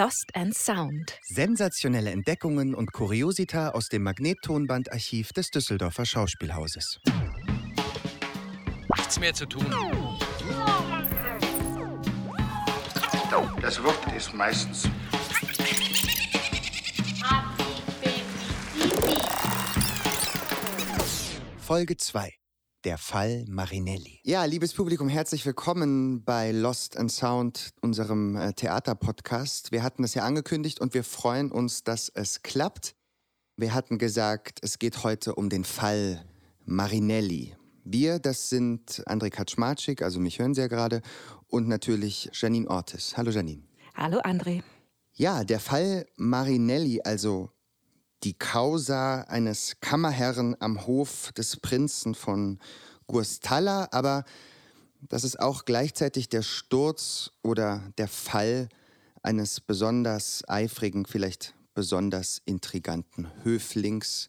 Lost and Sound. Sensationelle Entdeckungen und Kuriosita aus dem Magnettonbandarchiv des Düsseldorfer Schauspielhauses. Nichts mehr zu tun. Das Wort ist meistens Folge 2. Der Fall Marinelli. Ja, liebes Publikum, herzlich willkommen bei Lost and Sound, unserem äh, Theaterpodcast. Wir hatten es ja angekündigt und wir freuen uns, dass es klappt. Wir hatten gesagt, es geht heute um den Fall Marinelli. Wir, das sind André Kaczmarczyk, also mich hören Sie ja gerade, und natürlich Janine Ortiz. Hallo Janine. Hallo André. Ja, der Fall Marinelli, also die Causa eines Kammerherrn am Hof des Prinzen von Guastalla, aber das ist auch gleichzeitig der Sturz oder der Fall eines besonders eifrigen, vielleicht besonders intriganten Höflings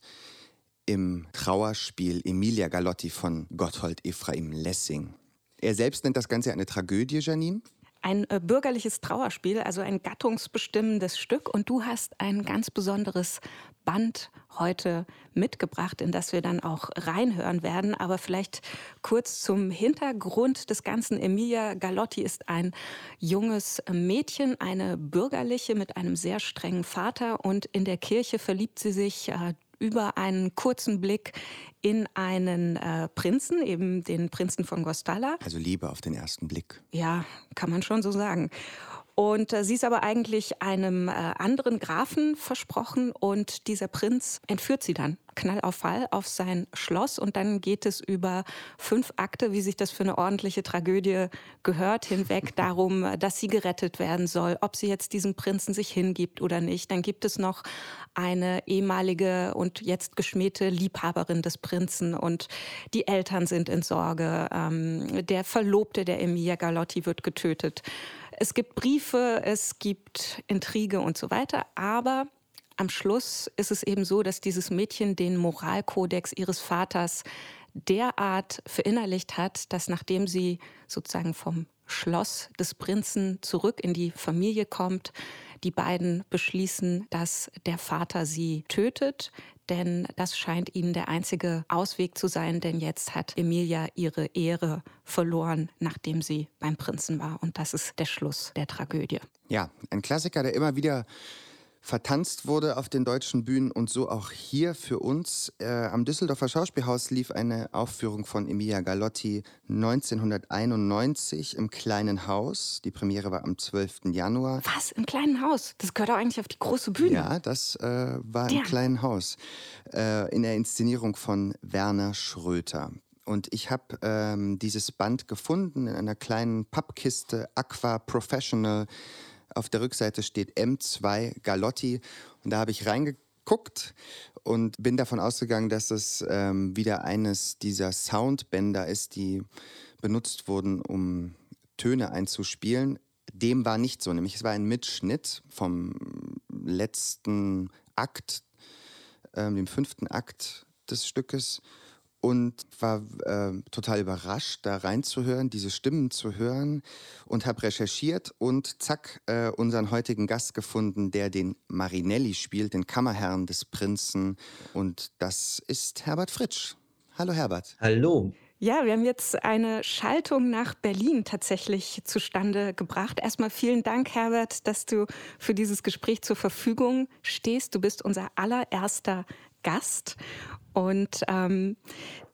im Trauerspiel Emilia Galotti von Gotthold Ephraim Lessing. Er selbst nennt das Ganze eine Tragödie, Janine. Ein äh, bürgerliches Trauerspiel, also ein gattungsbestimmendes Stück. Und du hast ein ganz besonderes Band heute mitgebracht, in das wir dann auch reinhören werden. Aber vielleicht kurz zum Hintergrund des Ganzen. Emilia Galotti ist ein junges Mädchen, eine bürgerliche mit einem sehr strengen Vater. Und in der Kirche verliebt sie sich äh, über einen kurzen Blick in einen äh, Prinzen, eben den Prinzen von Gostala. Also Liebe auf den ersten Blick. Ja, kann man schon so sagen. Und äh, sie ist aber eigentlich einem äh, anderen Grafen versprochen und dieser Prinz entführt sie dann Knall auf Fall auf sein Schloss und dann geht es über fünf Akte, wie sich das für eine ordentliche Tragödie gehört, hinweg darum, dass sie gerettet werden soll, ob sie jetzt diesem Prinzen sich hingibt oder nicht. Dann gibt es noch eine ehemalige und jetzt geschmähte Liebhaberin des Prinzen und die Eltern sind in Sorge. Ähm, der Verlobte der Emilia Galotti wird getötet. Es gibt Briefe, es gibt Intrige und so weiter, aber am Schluss ist es eben so, dass dieses Mädchen den Moralkodex ihres Vaters derart verinnerlicht hat, dass nachdem sie sozusagen vom Schloss des Prinzen zurück in die Familie kommt, die beiden beschließen, dass der Vater sie tötet, denn das scheint ihnen der einzige Ausweg zu sein, denn jetzt hat Emilia ihre Ehre verloren, nachdem sie beim Prinzen war. Und das ist der Schluss der Tragödie. Ja, ein Klassiker, der immer wieder vertanzt wurde auf den deutschen Bühnen und so auch hier für uns. Äh, am Düsseldorfer Schauspielhaus lief eine Aufführung von Emilia Galotti 1991 im Kleinen Haus. Die Premiere war am 12. Januar. Was? Im Kleinen Haus? Das gehört auch eigentlich auf die große Bühne. Ja, das äh, war im Kleinen Haus. Äh, in der Inszenierung von Werner Schröter. Und ich habe ähm, dieses Band gefunden in einer kleinen Pappkiste Aqua Professional auf der Rückseite steht M2 Galotti und da habe ich reingeguckt und bin davon ausgegangen, dass es ähm, wieder eines dieser Soundbänder ist, die benutzt wurden, um Töne einzuspielen. Dem war nicht so, nämlich es war ein Mitschnitt vom letzten Akt, ähm, dem fünften Akt des Stückes und war äh, total überrascht, da reinzuhören, diese Stimmen zu hören und habe recherchiert und zack, äh, unseren heutigen Gast gefunden, der den Marinelli spielt, den Kammerherrn des Prinzen. Und das ist Herbert Fritsch. Hallo Herbert. Hallo. Ja, wir haben jetzt eine Schaltung nach Berlin tatsächlich zustande gebracht. Erstmal vielen Dank, Herbert, dass du für dieses Gespräch zur Verfügung stehst. Du bist unser allererster Gast. Und ähm,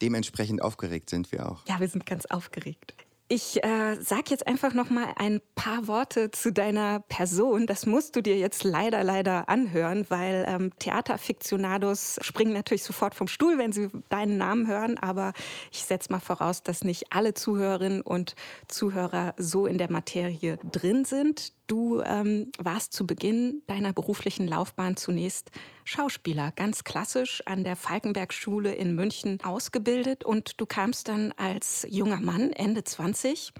dementsprechend aufgeregt sind wir auch. Ja, wir sind ganz aufgeregt. Ich äh, sag jetzt einfach noch mal ein paar Worte zu deiner Person. Das musst du dir jetzt leider, leider anhören, weil ähm, Theaterfiktionados springen natürlich sofort vom Stuhl, wenn sie deinen Namen hören. Aber ich setze mal voraus, dass nicht alle Zuhörerinnen und Zuhörer so in der Materie drin sind. Du ähm, warst zu Beginn deiner beruflichen Laufbahn zunächst Schauspieler, ganz klassisch an der Falkenberg-Schule in München ausgebildet und du kamst dann als junger Mann, Ende 20,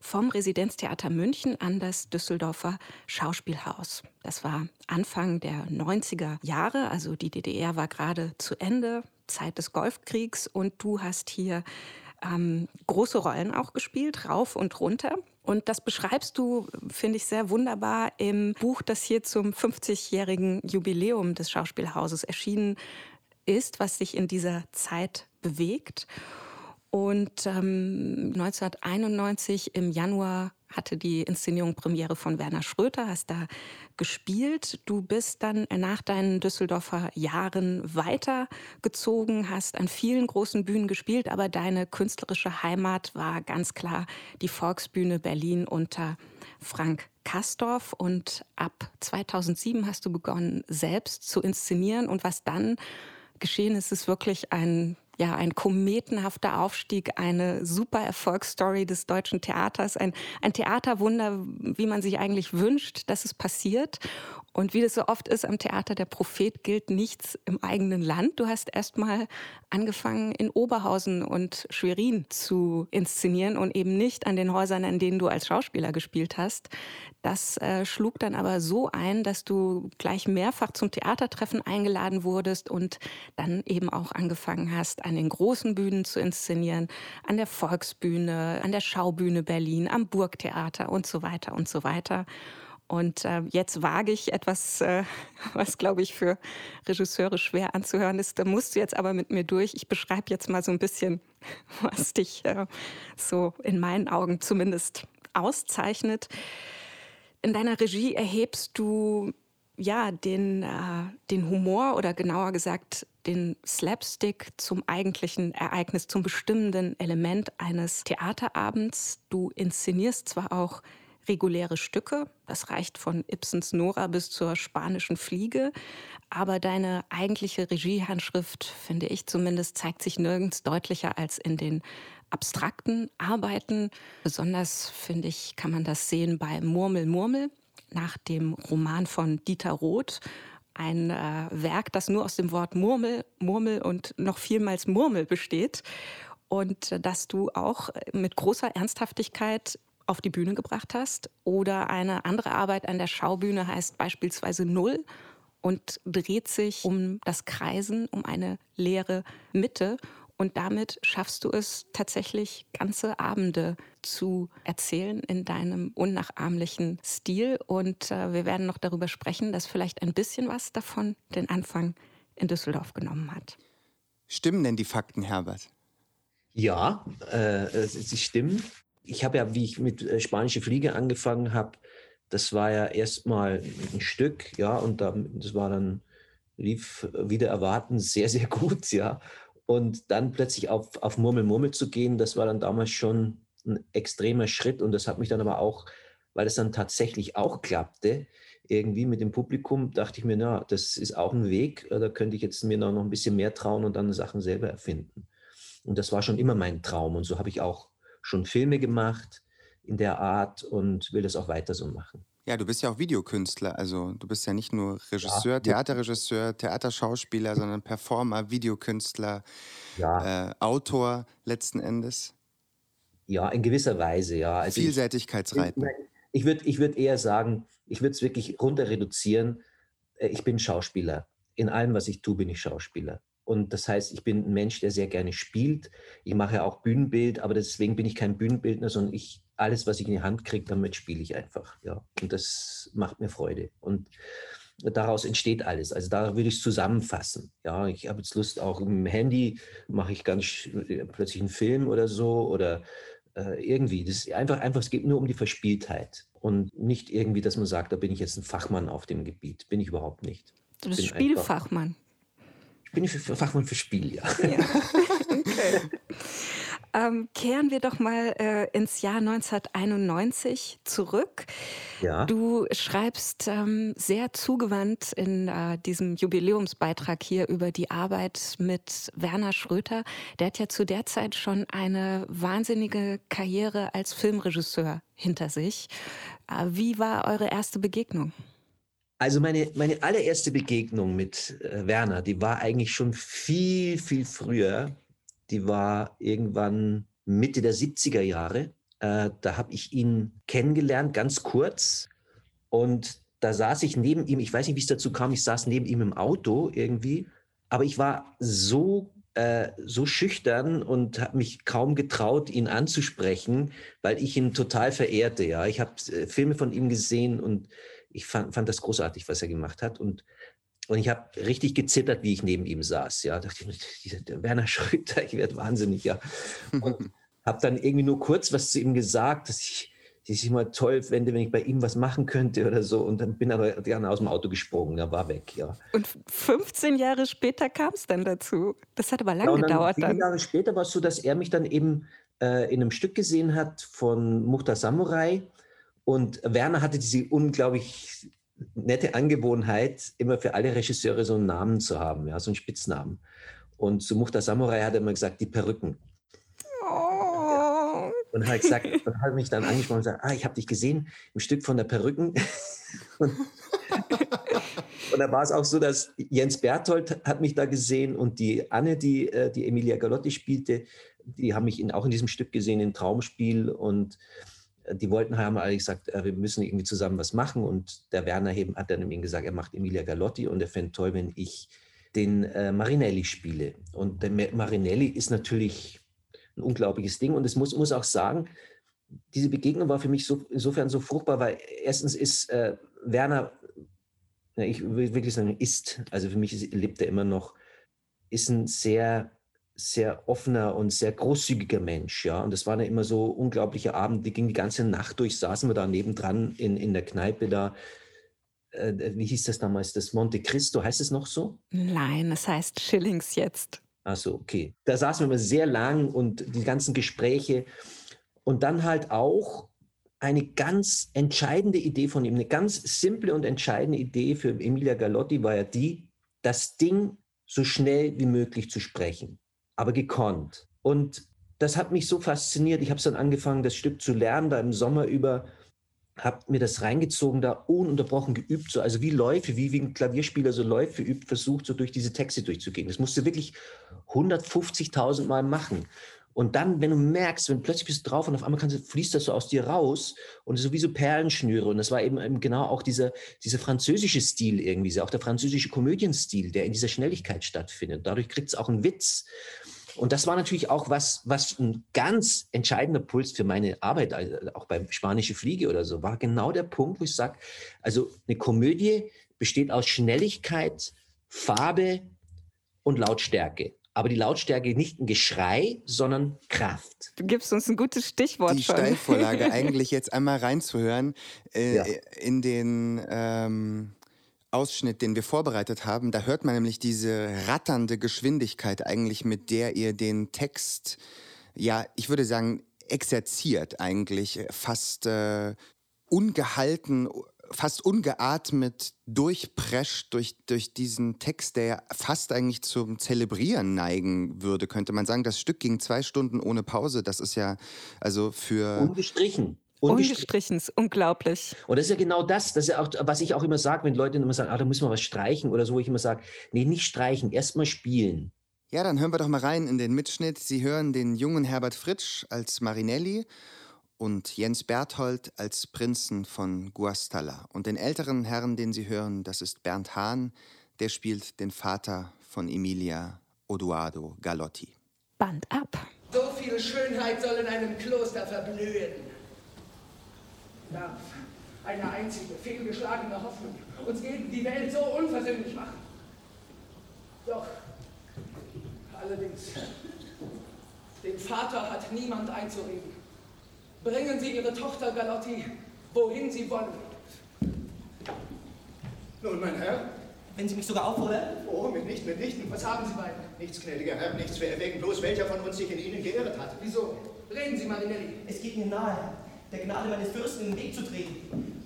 vom Residenztheater München an das Düsseldorfer Schauspielhaus. Das war Anfang der 90er Jahre, also die DDR war gerade zu Ende, Zeit des Golfkriegs und du hast hier ähm, große Rollen auch gespielt, rauf und runter. Und das beschreibst du, finde ich, sehr wunderbar im Buch, das hier zum 50-jährigen Jubiläum des Schauspielhauses erschienen ist, was sich in dieser Zeit bewegt. Und ähm, 1991 im Januar hatte die Inszenierung Premiere von Werner Schröter, hast da gespielt. Du bist dann nach deinen Düsseldorfer Jahren weitergezogen, hast an vielen großen Bühnen gespielt, aber deine künstlerische Heimat war ganz klar die Volksbühne Berlin unter Frank Kastorf. Und ab 2007 hast du begonnen, selbst zu inszenieren. Und was dann geschehen ist, ist wirklich ein ja, ein kometenhafter Aufstieg, eine super Erfolgsstory des deutschen Theaters, ein, ein Theaterwunder, wie man sich eigentlich wünscht, dass es passiert. Und wie das so oft ist am Theater der Prophet gilt nichts im eigenen Land. Du hast erst mal angefangen in Oberhausen und Schwerin zu inszenieren und eben nicht an den Häusern, an denen du als Schauspieler gespielt hast. Das äh, schlug dann aber so ein, dass du gleich mehrfach zum Theatertreffen eingeladen wurdest und dann eben auch angefangen hast, an den großen Bühnen zu inszenieren, an der Volksbühne, an der Schaubühne Berlin, am Burgtheater und so weiter und so weiter. Und äh, jetzt wage ich etwas, äh, was glaube ich für Regisseure schwer anzuhören ist. Da musst du jetzt aber mit mir durch. Ich beschreibe jetzt mal so ein bisschen, was dich äh, so in meinen Augen zumindest auszeichnet. In deiner Regie erhebst du ja den, äh, den Humor oder genauer gesagt den Slapstick zum eigentlichen Ereignis, zum bestimmenden Element eines Theaterabends. Du inszenierst zwar auch reguläre Stücke. Das reicht von Ibsens Nora bis zur spanischen Fliege. Aber deine eigentliche Regiehandschrift, finde ich zumindest, zeigt sich nirgends deutlicher als in den abstrakten Arbeiten. Besonders, finde ich, kann man das sehen bei Murmel Murmel nach dem Roman von Dieter Roth. Ein äh, Werk, das nur aus dem Wort Murmel, Murmel und noch vielmals Murmel besteht und äh, dass du auch mit großer Ernsthaftigkeit auf die Bühne gebracht hast. Oder eine andere Arbeit an der Schaubühne heißt beispielsweise Null und dreht sich um das Kreisen, um eine leere Mitte. Und damit schaffst du es tatsächlich, ganze Abende zu erzählen in deinem unnachahmlichen Stil. Und äh, wir werden noch darüber sprechen, dass vielleicht ein bisschen was davon den Anfang in Düsseldorf genommen hat. Stimmen denn die Fakten, Herbert? Ja, äh, sie stimmen ich habe ja, wie ich mit äh, Spanische Fliege angefangen habe, das war ja erstmal ein Stück, ja, und dann, das war dann, lief wieder erwarten sehr, sehr gut, ja. Und dann plötzlich auf, auf Murmel Murmel zu gehen, das war dann damals schon ein extremer Schritt und das hat mich dann aber auch, weil es dann tatsächlich auch klappte, irgendwie mit dem Publikum, dachte ich mir, na, das ist auch ein Weg, äh, da könnte ich jetzt mir noch ein bisschen mehr trauen und dann Sachen selber erfinden. Und das war schon immer mein Traum und so habe ich auch schon Filme gemacht in der Art und will das auch weiter so machen. Ja, du bist ja auch Videokünstler. Also du bist ja nicht nur Regisseur, ja. Theaterregisseur, Theaterschauspieler, sondern Performer, Videokünstler, ja. äh, Autor letzten Endes. Ja, in gewisser Weise, ja. Also Vielseitigkeitsreiten. Ich, ich würde ich würd eher sagen, ich würde es wirklich runter reduzieren. Äh, ich bin Schauspieler. In allem, was ich tue, bin ich Schauspieler. Und das heißt, ich bin ein Mensch, der sehr gerne spielt. Ich mache auch Bühnenbild, aber deswegen bin ich kein Bühnenbildner, sondern ich, alles, was ich in die Hand kriege, damit spiele ich einfach. Ja. Und das macht mir Freude. Und daraus entsteht alles. Also da würde ich es zusammenfassen. Ja, ich habe jetzt Lust, auch im Handy mache ich ganz plötzlich einen Film oder so oder äh, irgendwie. Das ist einfach, einfach, es geht nur um die Verspieltheit und nicht irgendwie, dass man sagt, da bin ich jetzt ein Fachmann auf dem Gebiet. Bin ich überhaupt nicht. Du bist Spielfachmann bin ich für Fachmann für Spiel, ja. ja. Okay. Ähm, kehren wir doch mal äh, ins Jahr 1991 zurück. Ja. Du schreibst ähm, sehr zugewandt in äh, diesem Jubiläumsbeitrag hier über die Arbeit mit Werner Schröter. Der hat ja zu der Zeit schon eine wahnsinnige Karriere als Filmregisseur hinter sich. Äh, wie war eure erste Begegnung? Also meine, meine allererste Begegnung mit äh, Werner, die war eigentlich schon viel, viel früher. Die war irgendwann Mitte der 70er Jahre. Äh, da habe ich ihn kennengelernt, ganz kurz. Und da saß ich neben ihm, ich weiß nicht, wie es dazu kam, ich saß neben ihm im Auto irgendwie. Aber ich war so äh, so schüchtern und habe mich kaum getraut, ihn anzusprechen, weil ich ihn total verehrte. Ja, ich habe äh, Filme von ihm gesehen und ich fand, fand das großartig, was er gemacht hat und und ich habe richtig gezittert, wie ich neben ihm saß. Ja, dachte ich, der Werner Schröter, ich werde wahnsinnig, ja. Und habe dann irgendwie nur kurz was zu ihm gesagt, dass ich die sich mal toll fände, wenn ich bei ihm was machen könnte oder so. Und dann bin aber gerne aus dem Auto gesprungen, er war weg, ja. Und 15 Jahre später kam es dann dazu. Das hat aber lange ja, gedauert. Viele dann. Jahre später war es so, dass er mich dann eben äh, in einem Stück gesehen hat von Muchta Samurai. Und Werner hatte diese unglaublich nette Angewohnheit, immer für alle Regisseure so einen Namen zu haben, ja, so einen Spitznamen. Und zu Muchta Samurai hat er immer gesagt, die Perücken. Und hat gesagt, und hat mich dann angesprochen und gesagt, ah, ich habe dich gesehen im Stück von der Perücken. und, und da war es auch so, dass Jens Berthold hat mich da gesehen und die Anne, die, äh, die Emilia Galotti spielte, die haben mich in, auch in diesem Stück gesehen, in Traumspiel und die wollten, haben alle gesagt, äh, wir müssen irgendwie zusammen was machen. Und der Werner eben hat dann ihm gesagt, er macht Emilia Galotti und er fände toll, wenn ich den äh, Marinelli spiele. Und der Marinelli ist natürlich ein unglaubliches Ding. Und es muss, muss auch sagen, diese Begegnung war für mich so, insofern so fruchtbar, weil erstens ist äh, Werner, ich will wirklich sagen, ist, also für mich ist, lebt er immer noch, ist ein sehr, sehr offener und sehr großzügiger Mensch, ja. Und das waren ja immer so unglaubliche Abende, die ging die ganze Nacht durch, saßen wir da nebendran in, in der Kneipe da. Äh, wie hieß das damals? Das Monte Cristo, heißt es noch so? Nein, es heißt Schillings jetzt. Achso, okay. Da saßen wir immer sehr lang und die ganzen Gespräche. Und dann halt auch eine ganz entscheidende Idee von ihm, eine ganz simple und entscheidende Idee für Emilia Galotti war ja die, das Ding so schnell wie möglich zu sprechen, aber gekonnt. Und das hat mich so fasziniert. Ich habe dann angefangen, das Stück zu lernen, da im Sommer über habe mir das reingezogen, da ununterbrochen geübt, so, also wie Läufe, wie, wie ein Klavierspieler so Läufe übt, versucht, so durch diese Texte durchzugehen. Das musst du wirklich 150.000 Mal machen. Und dann, wenn du merkst, wenn plötzlich bist du drauf und auf einmal kannst, fließt das so aus dir raus und so wie so Perlenschnüre. Und das war eben, eben genau auch dieser, dieser französische Stil irgendwie, auch der französische Komödienstil, der in dieser Schnelligkeit stattfindet. Dadurch kriegt es auch einen Witz. Und das war natürlich auch was, was ein ganz entscheidender Puls für meine Arbeit, also auch beim Spanische Fliege oder so, war genau der Punkt, wo ich sage, also eine Komödie besteht aus Schnelligkeit, Farbe und Lautstärke. Aber die Lautstärke nicht ein Geschrei, sondern Kraft. Du gibst uns ein gutes Stichwort. Die schon. Steilvorlage eigentlich jetzt einmal reinzuhören äh, ja. in den ähm, Ausschnitt, den wir vorbereitet haben, da hört man nämlich diese ratternde Geschwindigkeit eigentlich, mit der ihr den Text, ja, ich würde sagen, exerziert eigentlich, fast äh, ungehalten, fast ungeatmet durchprescht durch, durch diesen Text, der fast eigentlich zum Zelebrieren neigen würde, könnte man sagen. Das Stück ging zwei Stunden ohne Pause. Das ist ja also für. Ungestrichen. Ungestrichen, ist unglaublich. Und das ist ja genau das, das ist ja auch, was ich auch immer sage, wenn Leute immer sagen, ah, da müssen wir was streichen oder so, wo ich immer sage, nee, nicht streichen, erstmal spielen. Ja, dann hören wir doch mal rein in den Mitschnitt. Sie hören den jungen Herbert Fritsch als Marinelli und Jens Berthold als Prinzen von Guastalla. Und den älteren Herrn, den Sie hören, das ist Bernd Hahn, der spielt den Vater von Emilia Odoardo Galotti. Band ab. So viel Schönheit soll in einem Kloster verblühen darf eine einzige fehlgeschlagene Hoffnung uns gegen die Welt so unversöhnlich machen. Doch, allerdings, dem Vater hat niemand einzureden. Bringen Sie Ihre Tochter Galotti, wohin Sie wollen. Nun, mein Herr. Wenn Sie mich sogar auffordern? Oh, mitnichten, mitnichten. Was haben Sie beiden? Nichts, gnädiger Herr, nichts. Wir erwägen bloß, welcher von uns sich in Ihnen geirrt hat. Wieso? Reden Sie, Marinelli. Es geht mir nahe, der Gnade meines Fürsten in den Weg zu treten.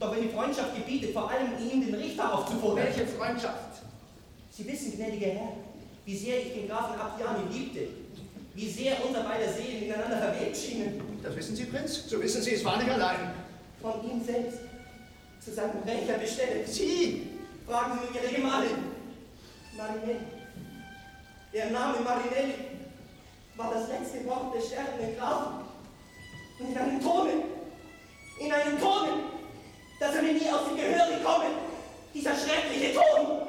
Doch wenn die Freundschaft gebietet, vor allem ihm den Richter aufzufordern. Welche Freundschaft? Sie wissen, gnädiger Herr, wie sehr ich den Grafen Abdiani liebte. Wie sehr unser beider Seelen ineinander verwebt schienen. Das wissen Sie, Prinz. So wissen Sie, es war nicht allein. Von ihm selbst. Zu seinem Rächer bestellt. Sie! Fragen Sie nur Ihre Gemahlin. Marinelli. Der Name Marinelli war das letzte Wort des sterbenden Grafen in einem Tone, in einem Tone, dass er mir nie aus dem Gehör gekommen. Dieser schreckliche Ton.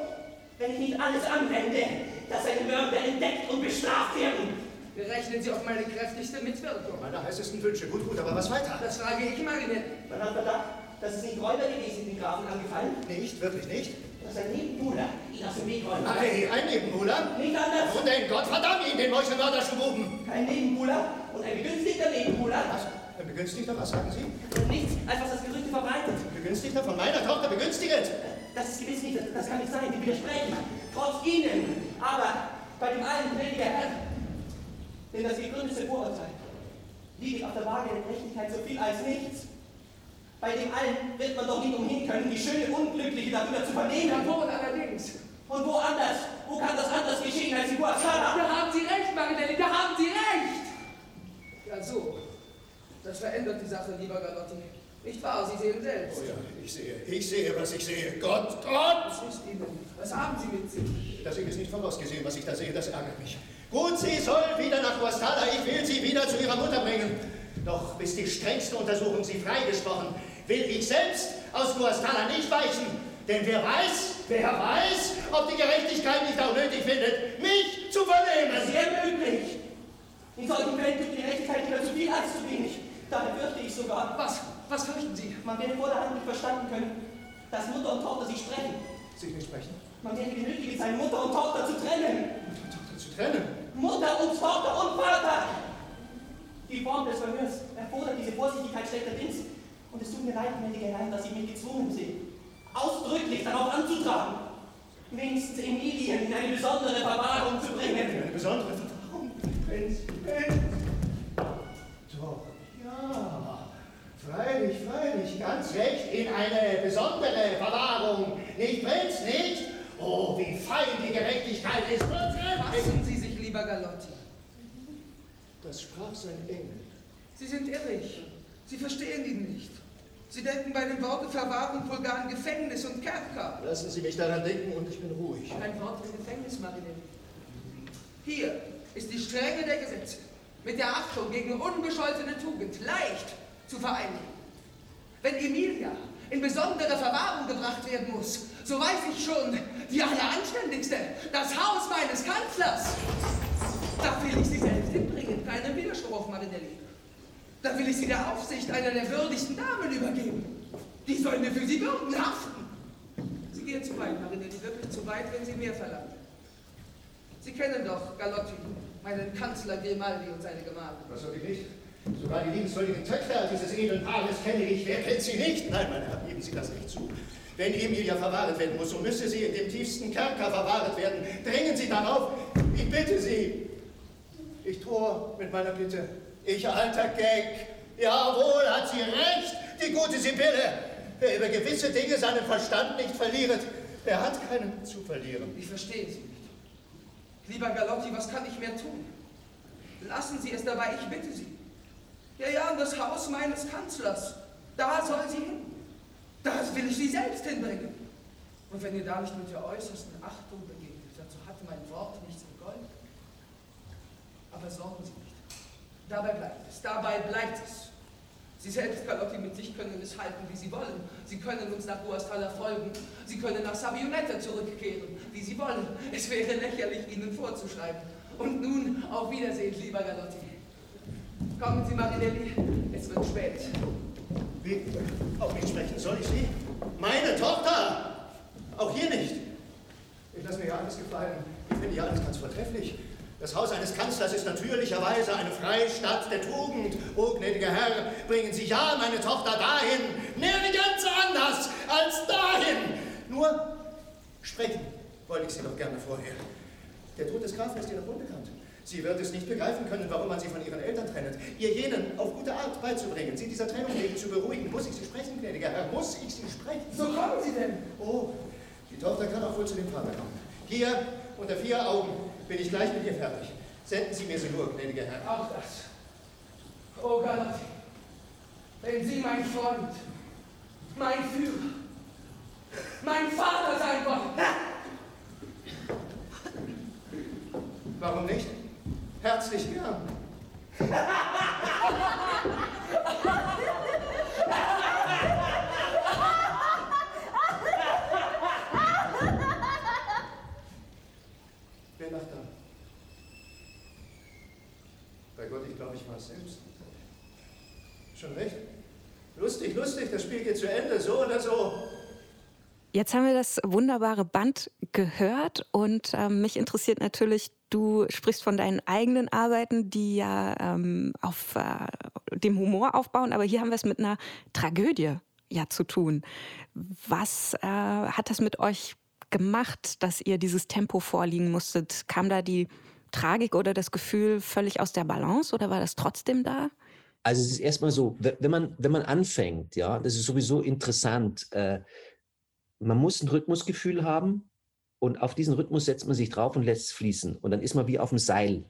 Wenn ich nicht alles anwende, dass seine Mörder entdeckt und bestraft werden. Berechnen Sie auf meine kräftigste Mitwirkung. Meine heißesten Wünsche. Gut, gut, aber was weiter? Das frage ich Marinette. Man hat Verdacht, dass es nicht Räuber gewesen sind, den Grafen angefallen. Nicht, wirklich nicht? Dass ein Nebenbuhler ihn aus dem Weg räumt. Ei, ein Nebenbuhler? Nicht anders. Und den Gott verdammt ihn, den meuchelmörderschen Buben! Kein Nebenbuhler und ein begünstigter Nebenbuhler. Was? Ein Begünstigter, was sagen Sie? Und nichts, als was das Gerüchte verbreitet. Begünstigter von meiner Tochter begünstiget? Das ist gewiss nicht, das, das kann nicht sein, die widersprechen. Trotz Ihnen. Aber bei dem einen, gnädiger Herr, denn das gegründete Vorurteil liegt auf der Waage der Gerechtigkeit so viel als nichts. Bei dem allen wird man doch nicht umhin können, die schöne Unglückliche darüber zu vernehmen. Ja, wohl allerdings. Und wo anders? Wo kann das anders geschehen als in Guadalajara? Da haben Sie recht, Marinelli, da haben Sie recht. Ja, so. Das verändert die Sache, lieber Galotti. Nicht wahr? Sie sehen selbst. Oh ja, ich sehe, ich sehe, was ich sehe. Gott, Gott! Was ist Ihnen? Was haben Sie mit sich? Das ist nicht vorausgesehen, was ich da sehe, das ärgert mich. Gut, sie soll wieder nach Guastalla, ich will sie wieder zu ihrer Mutter bringen. Doch bis die strengste Untersuchung sie freigesprochen, will ich selbst aus Guastalla nicht weichen. Denn wer weiß, wer weiß, ob die Gerechtigkeit nicht auch nötig findet, mich zu vernehmen. Sehr möglich. In solchen Fällen tut die Gerechtigkeit lieber zu viel als zu wenig. Daher fürchte ich sogar. Was? Was fürchten Sie? Man werde vor der Hand nicht verstanden können, dass Mutter und Tochter sich sprechen. Sich nicht sprechen? Man werde genötigt sein, Mutter und Tochter zu trennen. Mutter und Tochter zu trennen? Mutter und Tochter und Vater! Die Form des Verhörs erfordert diese Vorsichtigkeit schlechterdings. Und es tut mir leid, gnädiger Herr, dass ich mich gezwungen sehe, ausdrücklich darauf anzutragen, wenigstens Emilien in eine besondere Verwahrung zu bringen. Eine besondere Verwahrung? Prinz, Prinz! Doch, ja. Freilich, freilich, ganz recht, in eine besondere Verwahrung. Nicht, Prinz, nicht? Oh, wie fein die Gerechtigkeit ist. Fassen Sie sich, lieber Galotti. Das sprach sein Engel. Sie sind irrig. Sie verstehen ihn nicht. Sie denken bei dem Worte Verwahrung wohl gar an Gefängnis und Kerker. Lassen Sie mich daran denken und ich bin ruhig. Ein Wort des Gefängnis, Marinelli. Hier ist die Strenge der Gesetze mit der Achtung gegen unbescholtene Tugend leicht zu vereinigen. Wenn Emilia in besondere Verwahrung gebracht werden muss, so weiß ich schon, die Alleranständigste, das Haus meines Kanzlers. Da will ich sie selbst hinbringen, keinen Widerspruch, Marinelli. Da will ich sie der Aufsicht einer der würdigsten Damen übergeben. Die sollen mir für sie Bürden haften. Sie gehen zu weit, Marinelli, wirklich zu weit, wenn Sie mehr verlangen. Sie kennen doch Galotti, meinen Kanzler Grimaldi und seine Gemahlin. Was soll ich nicht? Sogar die liebenswürdigen Töchter dieses edlen Paares kenne ich. Wer kennt sie nicht? Nein, meine Herren, geben Sie das nicht zu. Wenn Emilia verwahrt werden muss, so müsse sie in dem tiefsten Kerker verwahrt werden. Drängen Sie darauf. Ich bitte Sie. Ich tor mit meiner Bitte. Ich alter Gag. Jawohl, hat sie recht, die gute Sibylle. Wer über gewisse Dinge seinen Verstand nicht verliert, der hat keinen zu verlieren. Ich verstehe Sie nicht. Lieber Galotti, was kann ich mehr tun? Lassen Sie es dabei, ich bitte Sie. Ja, ja, in das Haus meines Kanzlers. Da soll sie hin. Da will ich sie selbst hinbringen. Und wenn ihr da nicht mit der äußersten Achtung begegnet, dazu hat mein Wort nichts Gold. Aber sorgen Sie nicht. Dabei bleibt es. Dabei bleibt es. Sie selbst, Galotti, mit sich können es halten, wie Sie wollen. Sie können uns nach Guastalla folgen. Sie können nach Sabionetta zurückkehren, wie Sie wollen. Es wäre lächerlich, Ihnen vorzuschreiben. Und nun auf Wiedersehen, lieber Galotti. Kommen Sie, Marinelli. Es wird spät. Wie? Auch nicht sprechen soll ich Sie? Meine Tochter! Auch hier nicht. Ich lasse mir ja alles gefallen. Ich finde ja alles ganz vortrefflich. Das Haus eines Kanzlers ist natürlicherweise eine Freistadt der Tugend. O gnädiger Herr, bringen Sie ja meine Tochter dahin, nirgends anders als dahin. Nur sprechen wollte ich Sie doch gerne vorher. Der Tod des Grafen ist Ihnen unbekannt. Sie wird es nicht begreifen können, warum man sie von ihren Eltern trennt. Ihr jenen auf gute Art beizubringen, sie dieser Trennung wegen zu beruhigen. Muss ich Sie sprechen, gnädiger Herr? Muss ich Sie sprechen? So kommen Sie denn? Oh, die Tochter kann auch wohl zu dem Vater kommen. Hier, unter vier Augen, bin ich gleich mit ihr fertig. Senden Sie mir sie nur, gnädiger Herr. Auch das. Oh Galotti, wenn Sie mein Freund, mein Führer, mein Vater sein wollen. Warum nicht? Herzlich gern. Wer lacht da? Bei Gott, ich glaube, ich war es selbst. Schon recht? Lustig, lustig, das Spiel geht zu Ende, so oder so. Jetzt haben wir das wunderbare Band gehört und ähm, mich interessiert natürlich, du sprichst von deinen eigenen Arbeiten, die ja ähm, auf äh, dem Humor aufbauen, aber hier haben wir es mit einer Tragödie ja zu tun. Was äh, hat das mit euch gemacht, dass ihr dieses Tempo vorliegen musstet? Kam da die Tragik oder das Gefühl völlig aus der Balance oder war das trotzdem da? Also es ist erstmal so, wenn man, wenn man anfängt, ja, das ist sowieso interessant. Äh, man muss ein Rhythmusgefühl haben und auf diesen Rhythmus setzt man sich drauf und lässt es fließen. Und dann ist man wie auf dem Seil.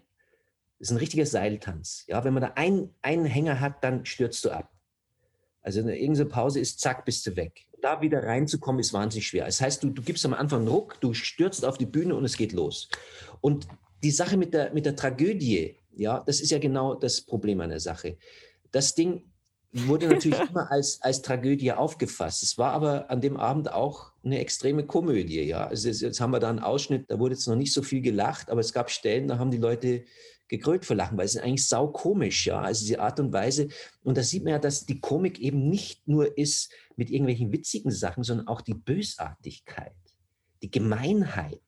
Das ist ein richtiger Seiltanz. Ja, wenn man da einen, einen Hänger hat, dann stürzt du ab. Also eine, irgendeine Pause ist, zack, bist du weg. Da wieder reinzukommen, ist wahnsinnig schwer. Das heißt, du, du gibst am Anfang einen Ruck, du stürzt auf die Bühne und es geht los. Und die Sache mit der, mit der Tragödie, ja, das ist ja genau das Problem an der Sache. Das Ding wurde natürlich immer als, als Tragödie aufgefasst. Es war aber an dem Abend auch eine extreme Komödie, ja. Also jetzt, jetzt haben wir da einen Ausschnitt, da wurde jetzt noch nicht so viel gelacht, aber es gab Stellen, da haben die Leute gegrölt vor Lachen, weil es ist eigentlich saukomisch, ja. Also die Art und Weise. Und da sieht man ja, dass die Komik eben nicht nur ist mit irgendwelchen witzigen Sachen, sondern auch die Bösartigkeit, die Gemeinheit,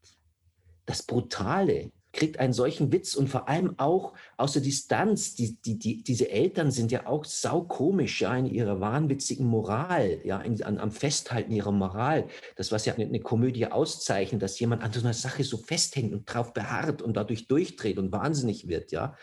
das Brutale, kriegt einen solchen Witz und vor allem auch aus der Distanz. Die, die, die, diese Eltern sind ja auch saukomisch, ja, in ihrer wahnwitzigen Moral, ja, in, an, am Festhalten ihrer Moral. Das, was ja eine, eine, Komödie auszeichnet, dass jemand an so einer Sache so festhängt und drauf beharrt und dadurch durchdreht und wahnsinnig wird, ja.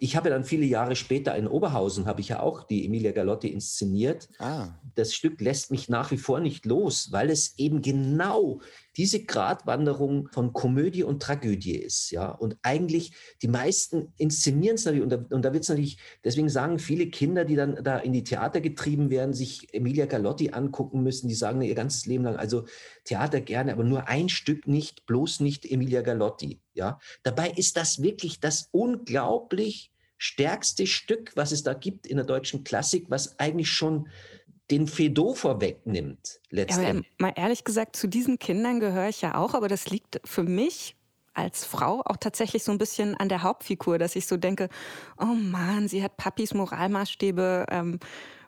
Ich habe dann viele Jahre später in Oberhausen, habe ich ja auch die Emilia Galotti inszeniert. Ah. Das Stück lässt mich nach wie vor nicht los, weil es eben genau diese Gratwanderung von Komödie und Tragödie ist. Ja? Und eigentlich die meisten inszenieren es natürlich, und da, da wird es natürlich, deswegen sagen viele Kinder, die dann da in die Theater getrieben werden, sich Emilia Galotti angucken müssen, die sagen ihr ganzes Leben lang, also Theater gerne, aber nur ein Stück nicht, bloß nicht Emilia Galotti. Ja? Dabei ist das wirklich das unglaublich stärkste Stück, was es da gibt in der deutschen Klassik, was eigentlich schon den Fedor vorwegnimmt, letztendlich. Ja, mal ehrlich gesagt, zu diesen Kindern gehöre ich ja auch, aber das liegt für mich als Frau auch tatsächlich so ein bisschen an der Hauptfigur, dass ich so denke, oh Mann, sie hat Papis Moralmaßstäbe ähm,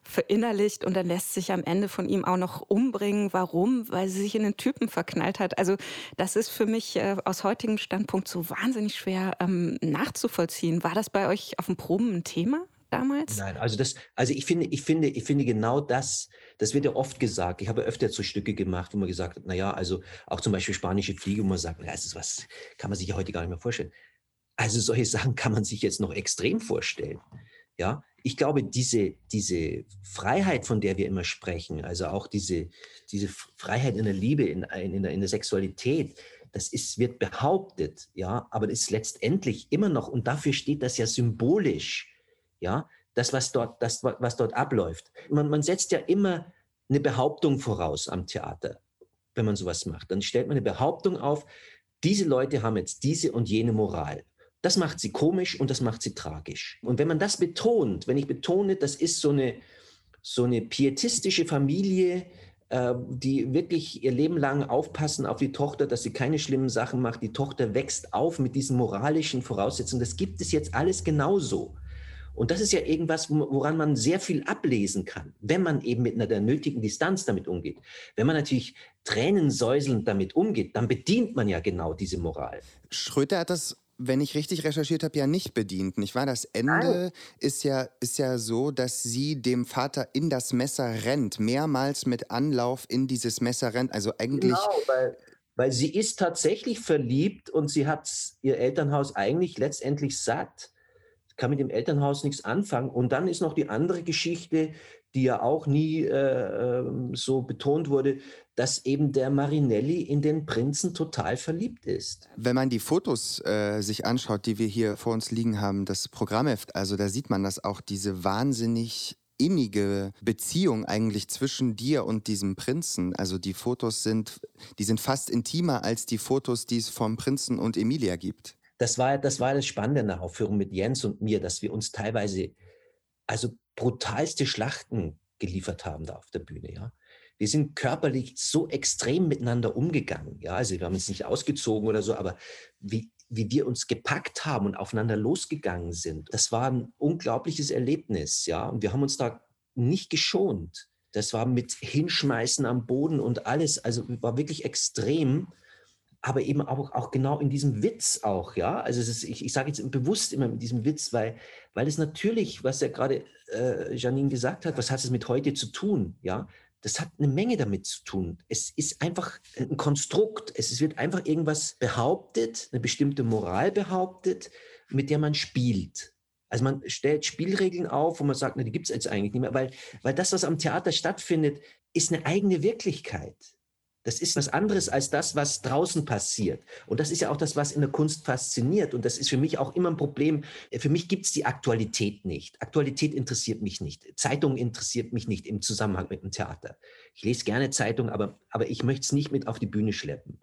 verinnerlicht und dann lässt sich am Ende von ihm auch noch umbringen. Warum? Weil sie sich in den Typen verknallt hat. Also das ist für mich äh, aus heutigem Standpunkt so wahnsinnig schwer ähm, nachzuvollziehen. War das bei euch auf dem Proben ein Thema? Damals? Nein, also das, also ich finde, ich finde, ich finde genau das, das wird ja oft gesagt. Ich habe öfter so Stücke gemacht, wo man gesagt hat, naja, also auch zum Beispiel spanische Fliege, wo man sagt, das ist was, kann man sich ja heute gar nicht mehr vorstellen. Also solche Sachen kann man sich jetzt noch extrem vorstellen. Ja, ich glaube, diese, diese Freiheit, von der wir immer sprechen, also auch diese, diese Freiheit in der Liebe, in, in, der, in der Sexualität, das ist, wird behauptet, ja, aber das ist letztendlich immer noch, und dafür steht das ja symbolisch, ja, das, was dort, das, was dort abläuft. Man, man setzt ja immer eine Behauptung voraus am Theater, wenn man sowas macht. Dann stellt man eine Behauptung auf, diese Leute haben jetzt diese und jene Moral. Das macht sie komisch und das macht sie tragisch. Und wenn man das betont, wenn ich betone, das ist so eine, so eine pietistische Familie, äh, die wirklich ihr Leben lang aufpassen auf die Tochter, dass sie keine schlimmen Sachen macht. Die Tochter wächst auf mit diesen moralischen Voraussetzungen. Das gibt es jetzt alles genauso. Und das ist ja irgendwas, woran man sehr viel ablesen kann, wenn man eben mit einer der nötigen Distanz damit umgeht. Wenn man natürlich tränensäuselnd damit umgeht, dann bedient man ja genau diese Moral. Schröter hat das wenn ich richtig recherchiert habe, ja nicht bedient. Nicht wahr? Das Ende ist ja, ist ja so, dass sie dem Vater in das Messer rennt, mehrmals mit Anlauf in dieses Messer rennt. Also eigentlich. Genau, weil, weil sie ist tatsächlich verliebt und sie hat ihr Elternhaus eigentlich letztendlich satt, kann mit dem Elternhaus nichts anfangen. Und dann ist noch die andere Geschichte, die ja auch nie äh, ähm, so betont wurde, dass eben der Marinelli in den Prinzen total verliebt ist. Wenn man die Fotos äh, sich anschaut, die wir hier vor uns liegen haben, das Programmheft, also da sieht man das auch, diese wahnsinnig innige Beziehung eigentlich zwischen dir und diesem Prinzen. Also die Fotos sind, die sind fast intimer als die Fotos, die es vom Prinzen und Emilia gibt. Das war, das war das Spannende in der Aufführung mit Jens und mir, dass wir uns teilweise also brutalste Schlachten geliefert haben da auf der Bühne, ja. Wir sind körperlich so extrem miteinander umgegangen, ja. Also wir haben uns nicht ausgezogen oder so, aber wie wie wir uns gepackt haben und aufeinander losgegangen sind, das war ein unglaubliches Erlebnis, ja. Und wir haben uns da nicht geschont. Das war mit Hinschmeißen am Boden und alles, also war wirklich extrem aber eben auch, auch genau in diesem Witz auch, ja. Also ist, ich, ich sage jetzt bewusst immer mit diesem Witz, weil, weil es natürlich, was ja gerade äh, Janine gesagt hat, was hat es mit heute zu tun, ja? Das hat eine Menge damit zu tun. Es ist einfach ein Konstrukt. Es wird einfach irgendwas behauptet, eine bestimmte Moral behauptet, mit der man spielt. Also man stellt Spielregeln auf, wo man sagt, na, die gibt es jetzt eigentlich nicht mehr, weil, weil das, was am Theater stattfindet, ist eine eigene Wirklichkeit. Das ist was anderes als das, was draußen passiert. Und das ist ja auch das, was in der Kunst fasziniert. Und das ist für mich auch immer ein Problem. Für mich gibt es die Aktualität nicht. Aktualität interessiert mich nicht. Zeitung interessiert mich nicht im Zusammenhang mit dem Theater. Ich lese gerne Zeitung, aber, aber ich möchte es nicht mit auf die Bühne schleppen.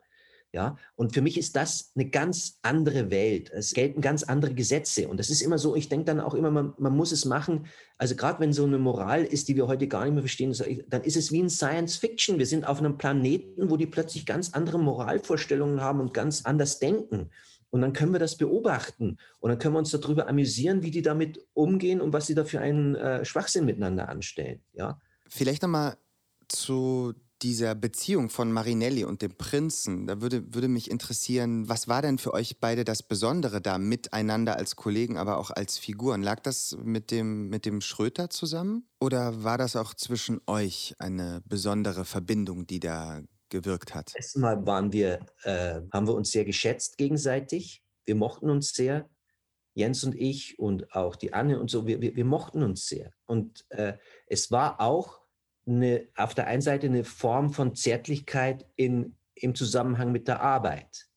Ja, und für mich ist das eine ganz andere Welt. Es gelten ganz andere Gesetze. Und das ist immer so, ich denke dann auch immer, man, man muss es machen. Also gerade wenn so eine Moral ist, die wir heute gar nicht mehr verstehen, dann ist es wie ein Science Fiction. Wir sind auf einem Planeten, wo die plötzlich ganz andere Moralvorstellungen haben und ganz anders denken. Und dann können wir das beobachten und dann können wir uns darüber amüsieren, wie die damit umgehen und was sie da für einen äh, Schwachsinn miteinander anstellen. Ja? Vielleicht nochmal zu dieser Beziehung von Marinelli und dem Prinzen, da würde, würde mich interessieren, was war denn für euch beide das Besondere da miteinander als Kollegen, aber auch als Figuren? Lag das mit dem, mit dem Schröter zusammen? Oder war das auch zwischen euch eine besondere Verbindung, die da gewirkt hat? Erstmal waren wir, äh, haben wir uns sehr geschätzt gegenseitig. Wir mochten uns sehr. Jens und ich und auch die Anne und so, wir, wir, wir mochten uns sehr. Und äh, es war auch eine, auf der einen Seite eine Form von Zärtlichkeit in, im Zusammenhang mit der Arbeit.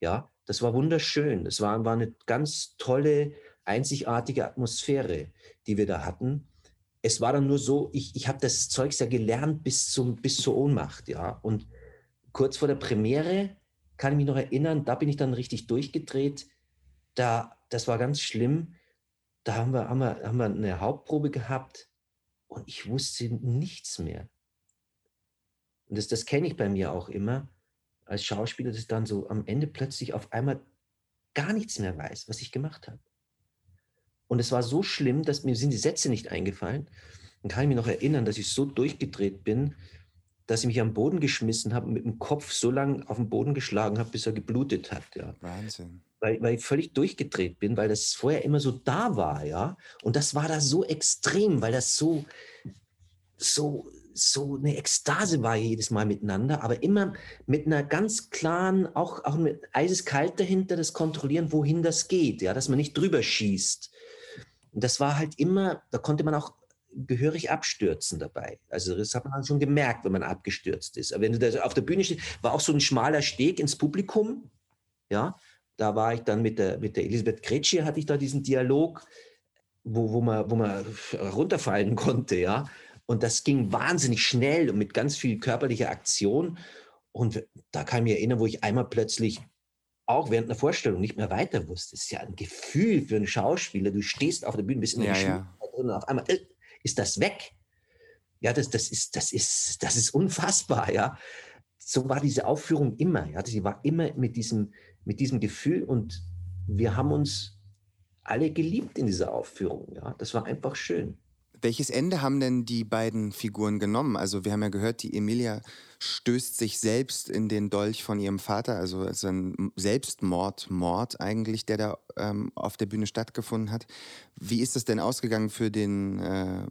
Ja, das war wunderschön. Das war, war eine ganz tolle, einzigartige Atmosphäre, die wir da hatten. Es war dann nur so, ich, ich habe das Zeugs ja gelernt bis, zum, bis zur Ohnmacht. Ja, und kurz vor der Premiere kann ich mich noch erinnern, da bin ich dann richtig durchgedreht. Da, das war ganz schlimm. Da haben wir, haben wir, haben wir eine Hauptprobe gehabt und ich wusste nichts mehr. Und das, das kenne ich bei mir auch immer als Schauspieler, dass ich dann so am Ende plötzlich auf einmal gar nichts mehr weiß, was ich gemacht habe. Und es war so schlimm, dass mir sind die Sätze nicht eingefallen. Dann kann ich mich noch erinnern, dass ich so durchgedreht bin, dass ich mich am Boden geschmissen habe, mit dem Kopf so lange auf den Boden geschlagen habe, bis er geblutet hat. Ja. Wahnsinn weil, weil ich völlig durchgedreht bin, weil das vorher immer so da war, ja. Und das war da so extrem, weil das so, so, so eine Ekstase war jedes Mal miteinander, aber immer mit einer ganz klaren, auch, auch mit eiskalt dahinter, das Kontrollieren, wohin das geht, ja, dass man nicht drüber schießt. Und das war halt immer, da konnte man auch gehörig abstürzen dabei. Also das hat man schon gemerkt, wenn man abgestürzt ist. Aber wenn du da auf der Bühne stehst, war auch so ein schmaler Steg ins Publikum, ja, da war ich dann mit der, mit der Elisabeth Kretschi, hatte ich da diesen Dialog, wo, wo, man, wo man runterfallen konnte, ja. Und das ging wahnsinnig schnell und mit ganz viel körperlicher Aktion. Und da kann ich mich erinnern, wo ich einmal plötzlich auch während einer Vorstellung nicht mehr weiter wusste. Das ist ja ein Gefühl für einen Schauspieler. Du stehst auf der Bühne, bist in der ja, ja. und auf einmal äh, ist das weg. Ja, das, das, ist, das, ist, das ist unfassbar, ja. So war diese Aufführung immer, ja. Sie war immer mit diesem, mit diesem Gefühl und wir haben uns alle geliebt in dieser Aufführung. Ja, das war einfach schön. Welches Ende haben denn die beiden Figuren genommen? Also wir haben ja gehört, die Emilia stößt sich selbst in den Dolch von ihrem Vater, also es ist ein Selbstmord, Mord eigentlich, der da ähm, auf der Bühne stattgefunden hat. Wie ist es denn ausgegangen für den äh,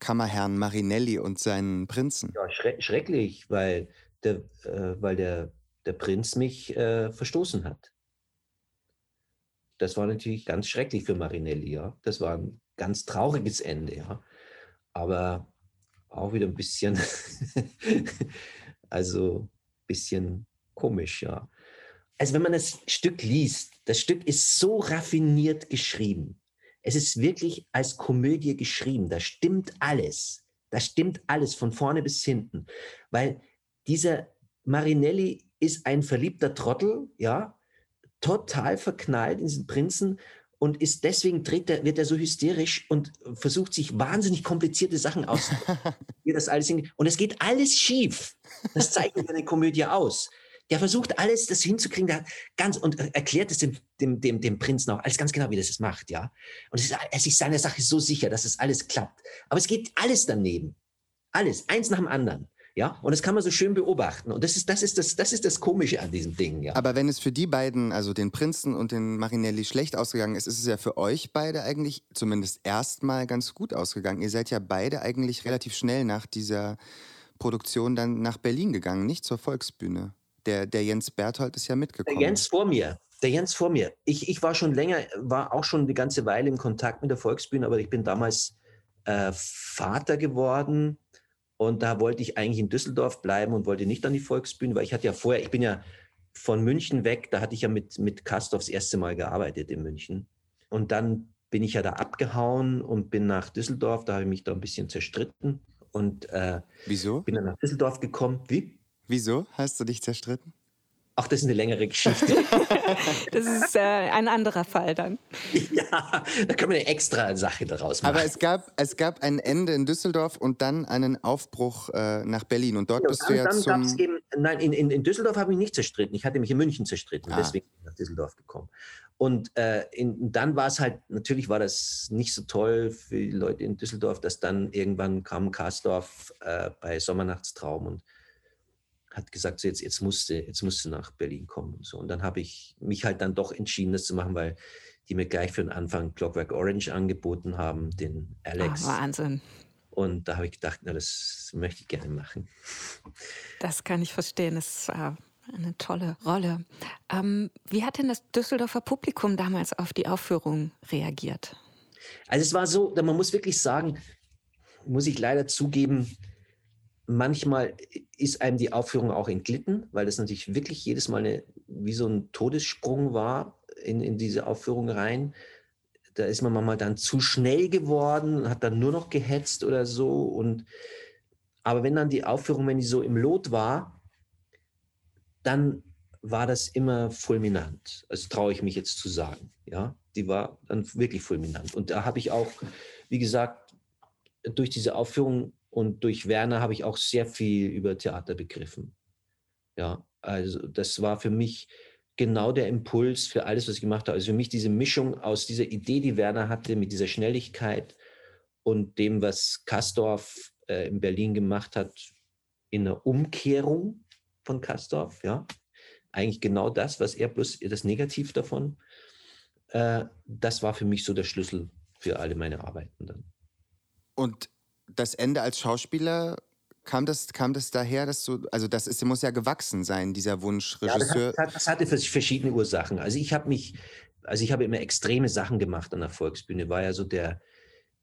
Kammerherrn Marinelli und seinen Prinzen? Ja, schre schrecklich, weil der, äh, weil der der Prinz mich äh, verstoßen hat. Das war natürlich ganz schrecklich für Marinelli, ja. Das war ein ganz trauriges Ende, ja. Aber auch wieder ein bisschen, also ein bisschen komisch, ja. Also wenn man das Stück liest, das Stück ist so raffiniert geschrieben. Es ist wirklich als Komödie geschrieben. Da stimmt alles. Da stimmt alles von vorne bis hinten. Weil dieser Marinelli ist ein verliebter Trottel, ja, total verknallt in diesen Prinzen und ist deswegen dreht er, wird er so hysterisch und versucht sich wahnsinnig komplizierte Sachen aus. das alles und es geht alles schief. Das zeichnet eine Komödie aus. der versucht alles, das hinzukriegen, der ganz und erklärt es dem, dem, dem, dem Prinzen auch alles ganz genau, wie das es macht, ja. Und es ist, er ist sich seiner Sache so sicher, dass es alles klappt. Aber es geht alles daneben. Alles, eins nach dem anderen. Ja, und das kann man so schön beobachten. Und das ist, das ist, das, das ist das Komische an diesem Ding, ja. Aber wenn es für die beiden, also den Prinzen und den Marinelli, schlecht ausgegangen ist, ist es ja für euch beide eigentlich zumindest erstmal ganz gut ausgegangen. Ihr seid ja beide eigentlich relativ schnell nach dieser Produktion dann nach Berlin gegangen, nicht zur Volksbühne. Der, der Jens Berthold ist ja mitgekommen. Der Jens vor mir. Der Jens vor mir. Ich, ich war schon länger, war auch schon die ganze Weile im Kontakt mit der Volksbühne, aber ich bin damals äh, Vater geworden und da wollte ich eigentlich in Düsseldorf bleiben und wollte nicht an die Volksbühne, weil ich hatte ja vorher, ich bin ja von München weg, da hatte ich ja mit, mit Kastorf das erste Mal gearbeitet in München. Und dann bin ich ja da abgehauen und bin nach Düsseldorf, da habe ich mich da ein bisschen zerstritten. Und äh, Wieso? bin dann nach Düsseldorf gekommen. Wie? Wieso hast du dich zerstritten? Ach, das ist eine längere Geschichte. das ist äh, ein anderer Fall dann. Ja, da können wir eine extra Sache daraus machen. Aber es gab, es gab ein Ende in Düsseldorf und dann einen Aufbruch äh, nach Berlin. Und dort ja, bist dann, du ja dann zum... Eben, nein, in, in, in Düsseldorf habe ich nicht zerstritten. Ich hatte mich in München zerstritten. Ah. Deswegen bin ich nach Düsseldorf gekommen. Und äh, in, dann war es halt, natürlich war das nicht so toll für die Leute in Düsseldorf, dass dann irgendwann kam Karsdorf äh, bei Sommernachtstraum und hat gesagt, so jetzt, jetzt, musste, jetzt musste nach Berlin kommen und so. Und dann habe ich mich halt dann doch entschieden, das zu machen, weil die mir gleich für den Anfang Clockwork Orange angeboten haben, den Alex. Oh, Wahnsinn. Und da habe ich gedacht, na, das möchte ich gerne machen. Das kann ich verstehen. Das war eine tolle Rolle. Ähm, wie hat denn das Düsseldorfer Publikum damals auf die Aufführung reagiert? Also es war so, man muss wirklich sagen, muss ich leider zugeben, manchmal ist einem die Aufführung auch entglitten, weil das natürlich wirklich jedes Mal eine, wie so ein Todessprung war in, in diese Aufführung rein. Da ist man manchmal dann zu schnell geworden, hat dann nur noch gehetzt oder so. Und, aber wenn dann die Aufführung, wenn die so im Lot war, dann war das immer fulminant. Also traue ich mich jetzt zu sagen. Ja, die war dann wirklich fulminant. Und da habe ich auch, wie gesagt, durch diese Aufführung und durch Werner habe ich auch sehr viel über Theater begriffen. Ja, also das war für mich genau der Impuls für alles, was ich gemacht habe. Also für mich diese Mischung aus dieser Idee, die Werner hatte, mit dieser Schnelligkeit und dem, was Kastorf äh, in Berlin gemacht hat, in einer Umkehrung von Kastorf, ja. Eigentlich genau das, was er plus das Negativ davon, äh, das war für mich so der Schlüssel für alle meine Arbeiten dann. Und das Ende als Schauspieler, kam das, kam das daher, dass du, also das ist, muss ja gewachsen sein, dieser Wunsch, Regisseur. Ja, das, hat, das hatte verschiedene Ursachen. Also ich habe mich, also ich habe immer extreme Sachen gemacht an der Volksbühne, war ja so der,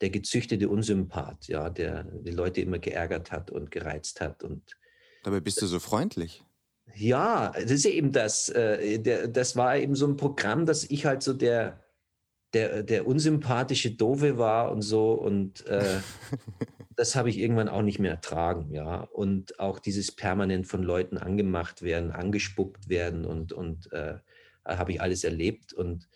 der gezüchtete Unsympath, ja, der die Leute immer geärgert hat und gereizt hat. Und Dabei bist du so freundlich. Ja, das ist eben das. Äh, der, das war eben so ein Programm, dass ich halt so der, der, der unsympathische Dove war und so. Und äh, das habe ich irgendwann auch nicht mehr ertragen, ja. Und auch dieses permanent von Leuten angemacht werden, angespuckt werden und, und äh, habe ich alles erlebt. Und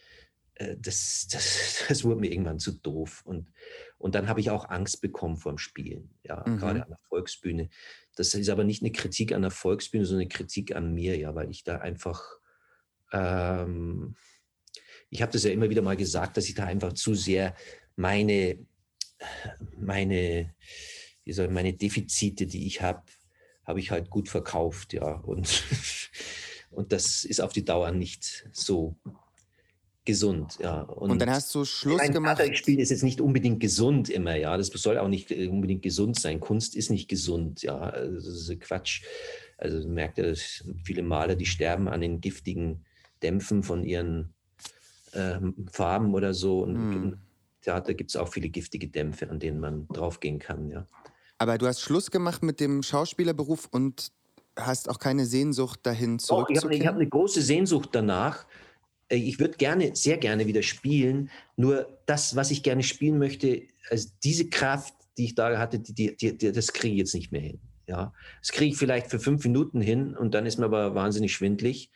äh, das, das, das wurde mir irgendwann zu doof. Und, und dann habe ich auch Angst bekommen vorm Spielen, ja, mhm. gerade an der Volksbühne. Das ist aber nicht eine Kritik an der Volksbühne, sondern eine Kritik an mir, ja, weil ich da einfach ähm, ich habe das ja immer wieder mal gesagt, dass ich da einfach zu sehr meine, meine, wie soll, meine Defizite, die ich habe, habe ich halt gut verkauft, ja. Und, und das ist auf die Dauer nicht so gesund, ja. Und, und dann hast du Schluss ein gemacht. Spielen ist jetzt nicht unbedingt gesund immer, ja. Das soll auch nicht äh, unbedingt gesund sein. Kunst ist nicht gesund, ja. Also das ist Quatsch. Also merkt ihr, viele Maler, die sterben an den giftigen Dämpfen von ihren äh, Farben oder so. Und hm. im Theater gibt es auch viele giftige Dämpfe, an denen man draufgehen kann, ja. Aber du hast Schluss gemacht mit dem Schauspielerberuf und hast auch keine Sehnsucht dahin zurückzukehren? ich habe hab eine große Sehnsucht danach. Äh, ich würde gerne, sehr gerne wieder spielen. Nur das, was ich gerne spielen möchte, also diese Kraft, die ich da hatte, die, die, die, das kriege ich jetzt nicht mehr hin. Ja, das kriege ich vielleicht für fünf Minuten hin und dann ist mir aber wahnsinnig schwindlig.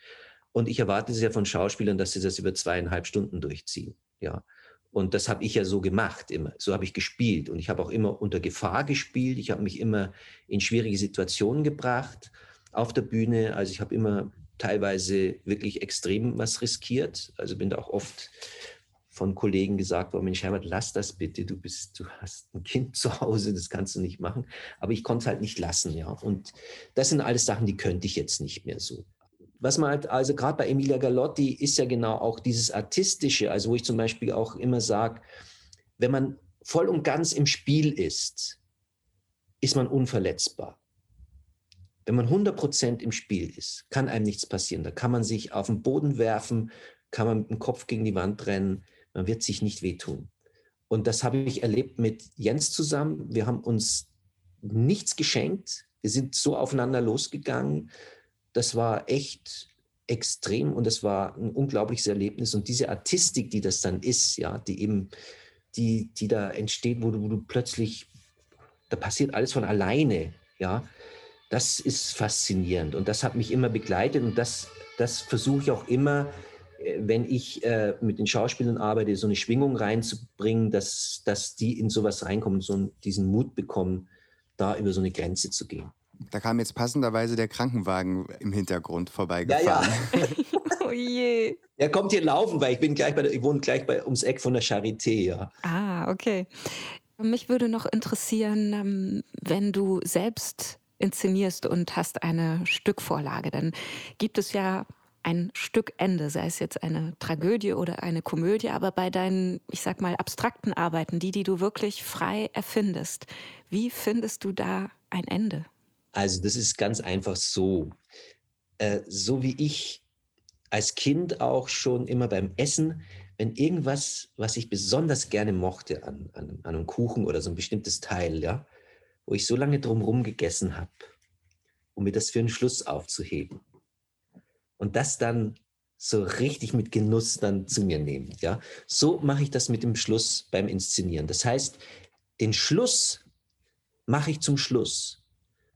Und ich erwarte es ja von Schauspielern, dass sie das über zweieinhalb Stunden durchziehen. Ja. Und das habe ich ja so gemacht immer. So habe ich gespielt. Und ich habe auch immer unter Gefahr gespielt. Ich habe mich immer in schwierige Situationen gebracht auf der Bühne. Also ich habe immer teilweise wirklich extrem was riskiert. Also bin da auch oft von Kollegen gesagt worden, Mensch Herbert, lass das bitte, du bist, du hast ein Kind zu Hause, das kannst du nicht machen. Aber ich konnte es halt nicht lassen, ja. Und das sind alles Sachen, die könnte ich jetzt nicht mehr so. Was man halt, also gerade bei Emilia Galotti ist ja genau auch dieses Artistische, also wo ich zum Beispiel auch immer sage, wenn man voll und ganz im Spiel ist, ist man unverletzbar. Wenn man 100% im Spiel ist, kann einem nichts passieren. Da kann man sich auf den Boden werfen, kann man mit dem Kopf gegen die Wand rennen, man wird sich nicht wehtun. Und das habe ich erlebt mit Jens zusammen. Wir haben uns nichts geschenkt. Wir sind so aufeinander losgegangen. Das war echt extrem und das war ein unglaubliches Erlebnis. Und diese Artistik, die das dann ist, ja, die eben, die, die da entsteht, wo du, wo du plötzlich, da passiert alles von alleine, ja, das ist faszinierend und das hat mich immer begleitet und das, das versuche ich auch immer, äh, wenn ich äh, mit den Schauspielern arbeite, so eine Schwingung reinzubringen, dass, dass die in sowas reinkommen, so diesen Mut bekommen, da über so eine Grenze zu gehen. Da kam jetzt passenderweise der Krankenwagen im Hintergrund vorbeigefahren. Ja, ja. oh je. Er kommt hier laufen, weil ich bin gleich bei der, ich wohne gleich bei, ums Eck von der Charité, ja. Ah, okay. Mich würde noch interessieren, ähm, wenn du selbst inszenierst und hast eine Stückvorlage, dann gibt es ja ein Stückende, sei es jetzt eine Tragödie oder eine Komödie, aber bei deinen, ich sag mal, abstrakten Arbeiten, die, die du wirklich frei erfindest, wie findest du da ein Ende? Also, das ist ganz einfach so. Äh, so wie ich als Kind auch schon immer beim Essen, wenn irgendwas, was ich besonders gerne mochte an, an, an einem Kuchen oder so ein bestimmtes Teil, ja, wo ich so lange drumherum gegessen habe, um mir das für einen Schluss aufzuheben. Und das dann so richtig mit Genuss dann zu mir nehmen. Ja? So mache ich das mit dem Schluss beim Inszenieren. Das heißt, den Schluss mache ich zum Schluss.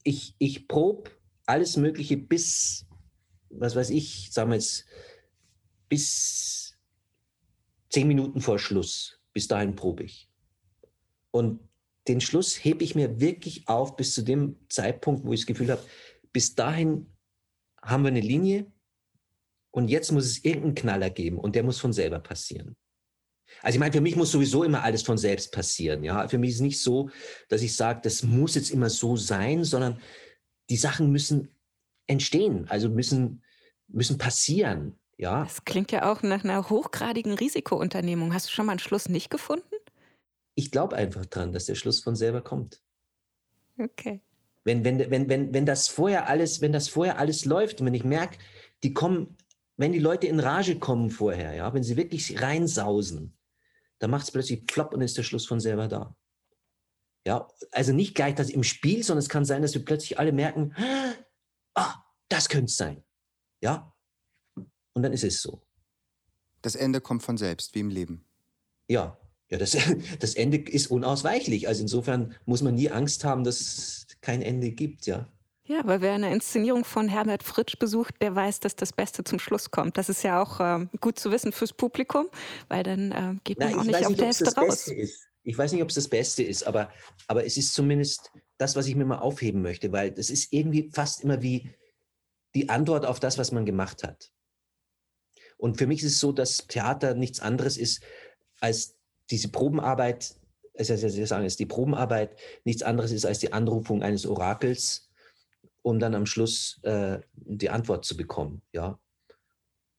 Ich, ich probe alles Mögliche bis, was weiß ich, sagen wir jetzt, bis zehn Minuten vor Schluss. Bis dahin probe ich. Und den Schluss hebe ich mir wirklich auf bis zu dem Zeitpunkt, wo ich das Gefühl habe, bis dahin haben wir eine Linie und jetzt muss es irgendeinen Knaller geben und der muss von selber passieren. Also ich meine, für mich muss sowieso immer alles von selbst passieren. Ja, für mich ist es nicht so, dass ich sage, das muss jetzt immer so sein, sondern die Sachen müssen entstehen, also müssen müssen passieren. Ja. Das klingt ja auch nach einer hochgradigen Risikounternehmung. Hast du schon mal einen Schluss nicht gefunden? ich glaube einfach dran, dass der Schluss von selber kommt. Okay. Wenn, wenn, wenn, wenn, wenn das vorher alles, wenn das vorher alles läuft und wenn ich merke, die kommen, wenn die Leute in Rage kommen vorher, ja, wenn sie wirklich reinsausen, dann macht es plötzlich plopp und ist der Schluss von selber da. Ja, also nicht gleich das im Spiel, sondern es kann sein, dass wir plötzlich alle merken, ah, das könnte es sein. Ja, und dann ist es so. Das Ende kommt von selbst, wie im Leben. Ja, ja, das, das Ende ist unausweichlich. Also insofern muss man nie Angst haben, dass es kein Ende gibt, ja. Ja, weil wer eine Inszenierung von Herbert Fritsch besucht, der weiß, dass das Beste zum Schluss kommt. Das ist ja auch äh, gut zu wissen fürs Publikum, weil dann äh, geht man Na, auch nicht auf nicht, der Hälfte raus. Ich weiß nicht, ob es das Beste ist, aber, aber es ist zumindest das, was ich mir mal aufheben möchte, weil das ist irgendwie fast immer wie die Antwort auf das, was man gemacht hat. Und für mich ist es so, dass Theater nichts anderes ist als diese Probenarbeit, also ich sagen, ist die Probenarbeit nichts anderes ist als die Anrufung eines Orakels, um dann am Schluss äh, die Antwort zu bekommen. Ja?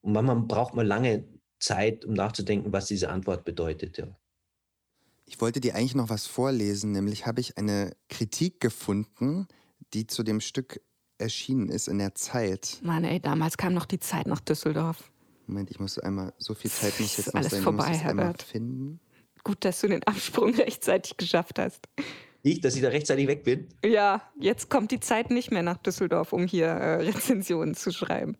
Und manchmal braucht man lange Zeit, um nachzudenken, was diese Antwort bedeutet. Ja. Ich wollte dir eigentlich noch was vorlesen, nämlich habe ich eine Kritik gefunden, die zu dem Stück erschienen ist in der Zeit. Mann, ey, damals kam noch die Zeit nach Düsseldorf. Moment, ich muss einmal, so viel Zeit muss jetzt noch sein, vorbei, ich muss einmal finden. Gut, dass du den Absprung rechtzeitig geschafft hast. Ich, dass ich da rechtzeitig weg bin? Ja, jetzt kommt die Zeit nicht mehr nach Düsseldorf, um hier äh, Rezensionen zu schreiben.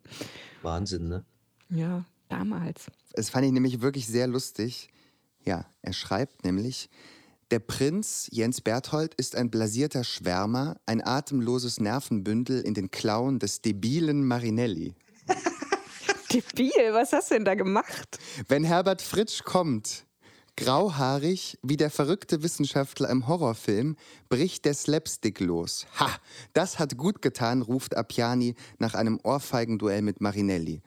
Wahnsinn, ne? Ja, damals. Es fand ich nämlich wirklich sehr lustig. Ja, er schreibt nämlich, der Prinz Jens Berthold ist ein blasierter Schwärmer, ein atemloses Nervenbündel in den Klauen des debilen Marinelli. Debil, was hast du denn da gemacht? Wenn Herbert Fritsch kommt, Grauhaarig wie der verrückte Wissenschaftler im Horrorfilm bricht der Slapstick los. Ha, das hat gut getan, ruft Appiani nach einem Ohrfeigenduell mit Marinelli.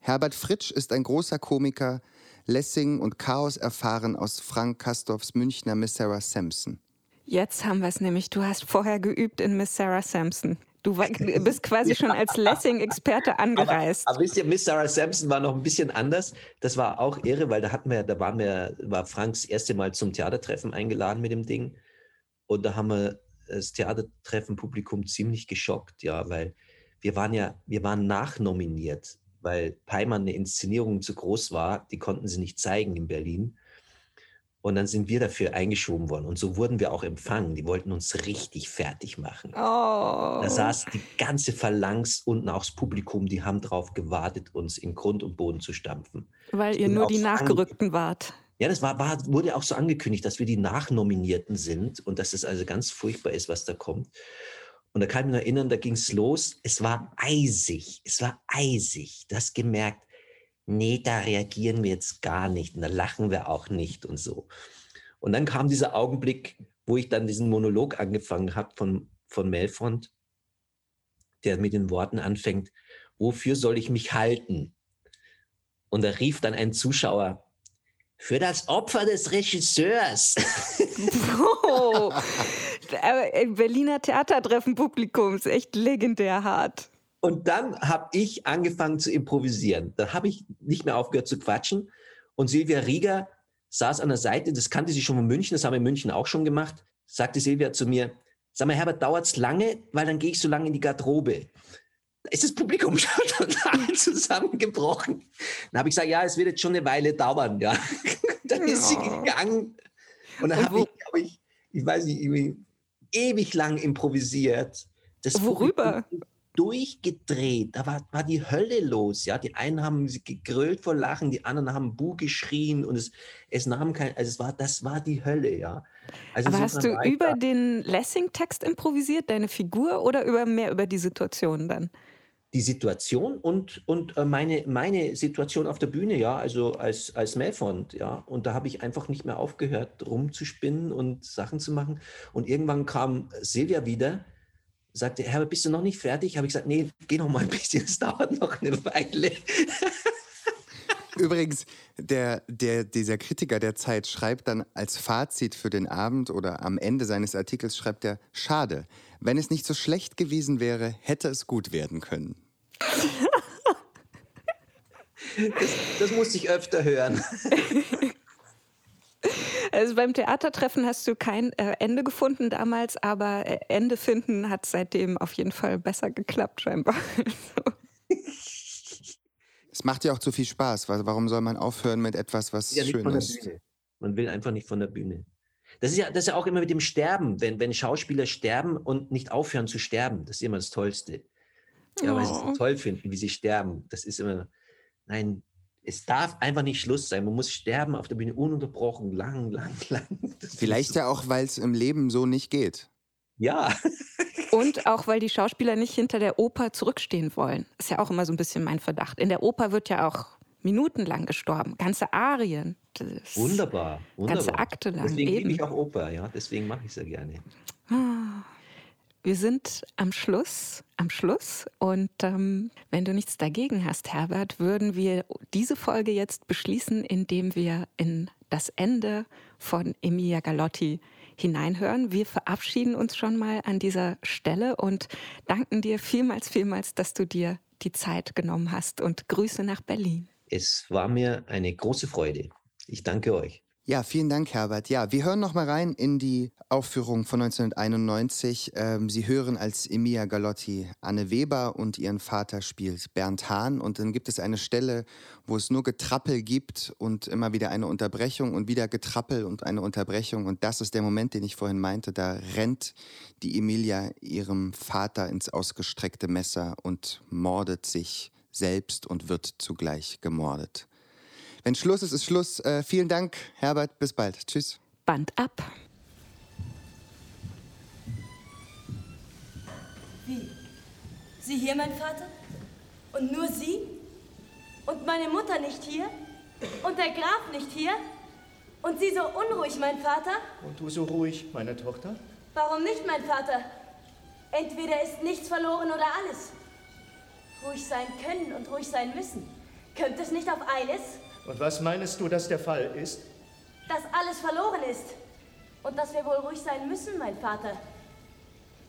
Herbert Fritsch ist ein großer Komiker, Lessing und Chaos erfahren aus Frank Kastorfs Münchner Miss Sarah Sampson. Jetzt haben wir es nämlich. Du hast vorher geübt in Miss Sarah Sampson. Du bist quasi ja. schon als Lessing-Experte angereist. Aber, aber wisst ihr, Miss Sarah Sampson war noch ein bisschen anders. Das war auch irre, weil da hatten wir, da waren wir, war Franks erste Mal zum Theatertreffen eingeladen mit dem Ding. Und da haben wir das Theatertreffen-Publikum ziemlich geschockt, ja, weil wir waren ja, wir waren nachnominiert, weil Peimann eine Inszenierung zu groß war. Die konnten sie nicht zeigen in Berlin. Und dann sind wir dafür eingeschoben worden. Und so wurden wir auch empfangen. Die wollten uns richtig fertig machen. Oh. Da saß die ganze Phalanx unten auch das Publikum, die haben darauf gewartet, uns in Grund und Boden zu stampfen. Weil ihr nur die Nachgerückten wart. Ja, das war, war, wurde auch so angekündigt, dass wir die Nachnominierten sind und dass es also ganz furchtbar ist, was da kommt. Und da kann ich mich noch erinnern, da ging es los. Es war eisig. Es war eisig. Du hast gemerkt, nee, da reagieren wir jetzt gar nicht und da lachen wir auch nicht und so. Und dann kam dieser Augenblick, wo ich dann diesen Monolog angefangen habe von, von Melfond, der mit den Worten anfängt, wofür soll ich mich halten? Und da rief dann ein Zuschauer, für das Opfer des Regisseurs. Oh, Berliner Theatertreffen Publikums, echt legendär hart. Und dann habe ich angefangen zu improvisieren. Da habe ich nicht mehr aufgehört zu quatschen. Und Silvia Rieger saß an der Seite, das kannte sie schon von München, das haben wir in München auch schon gemacht, sagte Silvia zu mir, sag mal, Herbert, dauert es lange, weil dann gehe ich so lange in die Garderobe. Da ist das Publikum schon total zusammengebrochen. Dann habe ich gesagt, ja, es wird jetzt schon eine Weile dauern. Ja. dann ist sie gegangen. Und dann habe ich, glaube ich, ich weiß nicht, ewig lang improvisiert. Das Worüber? Publikum, durchgedreht. Da war, war die Hölle los. Ja, die einen haben gegrölt vor Lachen, die anderen haben Bu geschrien und es, es nahm kein, also es war, das war die Hölle, ja. Also Aber hast du über den Lessing-Text improvisiert, deine Figur, oder über mehr über die Situation dann? Die Situation und, und äh, meine, meine Situation auf der Bühne, ja, also als, als Melfond, ja. Und da habe ich einfach nicht mehr aufgehört, rumzuspinnen und Sachen zu machen. Und irgendwann kam Silvia wieder sagte, Herbert, bist du noch nicht fertig? Habe ich gesagt, nee, geh noch mal ein bisschen, es dauert noch eine Weile. Übrigens, der, der, dieser Kritiker der Zeit schreibt dann als Fazit für den Abend oder am Ende seines Artikels schreibt er, schade, wenn es nicht so schlecht gewesen wäre, hätte es gut werden können. Das, das musste ich öfter hören. Also beim Theatertreffen hast du kein äh, Ende gefunden damals, aber äh, Ende finden hat seitdem auf jeden Fall besser geklappt, scheinbar. Es macht ja auch zu viel Spaß. Warum soll man aufhören mit etwas, was ja, schön ist? Man will einfach nicht von der Bühne. Das ist ja, das ist ja auch immer mit dem Sterben, wenn, wenn Schauspieler sterben und nicht aufhören zu sterben. Das ist immer das Tollste. Ja, oh. weil sie es so oh. toll finden, wie sie sterben. Das ist immer, nein, es darf einfach nicht Schluss sein. Man muss sterben auf der Bühne ununterbrochen, lang, lang, lang. Das Vielleicht ja auch, weil es im Leben so nicht geht. Ja. Und auch, weil die Schauspieler nicht hinter der Oper zurückstehen wollen. Ist ja auch immer so ein bisschen mein Verdacht. In der Oper wird ja auch minutenlang gestorben. Ganze Arien. Wunderbar, wunderbar. Ganze Akte lang. Deswegen liebe ich auch Oper, ja. Deswegen mache ich es ja gerne. Ah. Wir sind am Schluss, am Schluss. Und ähm, wenn du nichts dagegen hast, Herbert, würden wir diese Folge jetzt beschließen, indem wir in das Ende von Emilia Galotti hineinhören. Wir verabschieden uns schon mal an dieser Stelle und danken dir vielmals, vielmals, dass du dir die Zeit genommen hast und Grüße nach Berlin. Es war mir eine große Freude. Ich danke euch. Ja, vielen Dank, Herbert. Ja, wir hören noch mal rein in die Aufführung von 1991. Ähm, Sie hören als Emilia Galotti Anne Weber und ihren Vater spielt Bernd Hahn. Und dann gibt es eine Stelle, wo es nur Getrappel gibt und immer wieder eine Unterbrechung und wieder Getrappel und eine Unterbrechung. Und das ist der Moment, den ich vorhin meinte. Da rennt die Emilia ihrem Vater ins ausgestreckte Messer und mordet sich selbst und wird zugleich gemordet. Wenn Schluss ist, ist Schluss. Äh, vielen Dank, Herbert. Bis bald. Tschüss. Band ab. Wie? Sie hier, mein Vater? Und nur Sie? Und meine Mutter nicht hier? Und der Graf nicht hier? Und Sie so unruhig, mein Vater? Und du so ruhig, meine Tochter? Warum nicht, mein Vater? Entweder ist nichts verloren oder alles. Ruhig sein können und ruhig sein müssen. Kömmt es nicht auf eines? Und was meinst du, dass der Fall ist? Dass alles verloren ist. Und dass wir wohl ruhig sein müssen, mein Vater.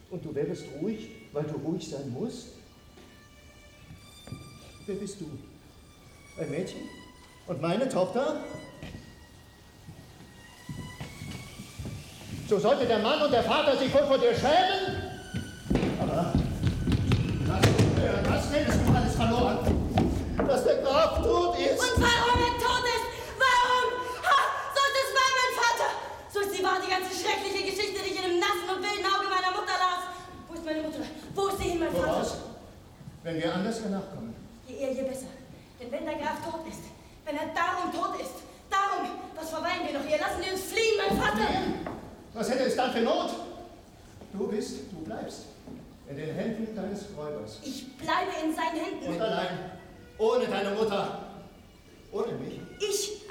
Und du wärst ruhig, weil du ruhig sein musst? Wer bist du? Ein Mädchen? Und meine Tochter? So sollte der Mann und der Vater sich wohl vor dir schämen? Aber lass uns hören, was äh, nennst du alles verloren? Dass der Graf tot ist. Und warum? ganze schreckliche Geschichte, die ich in dem nassen und wilden Auge meiner Mutter las. Wo ist meine Mutter? Wo ist sie hin, mein Vater? Woraus? Wenn wir anders nachkommen. Je eher, je besser. Denn wenn der Graf tot ist, wenn er darum tot ist, darum, was verweilen wir noch hier? Lassen wir uns fliehen, mein Vater! Was hätte es dann für Not? Du bist, du bleibst. In den Händen deines Räubers. Ich bleibe in seinen Händen. Und allein. Ohne deine Mutter. Ohne mich. Ich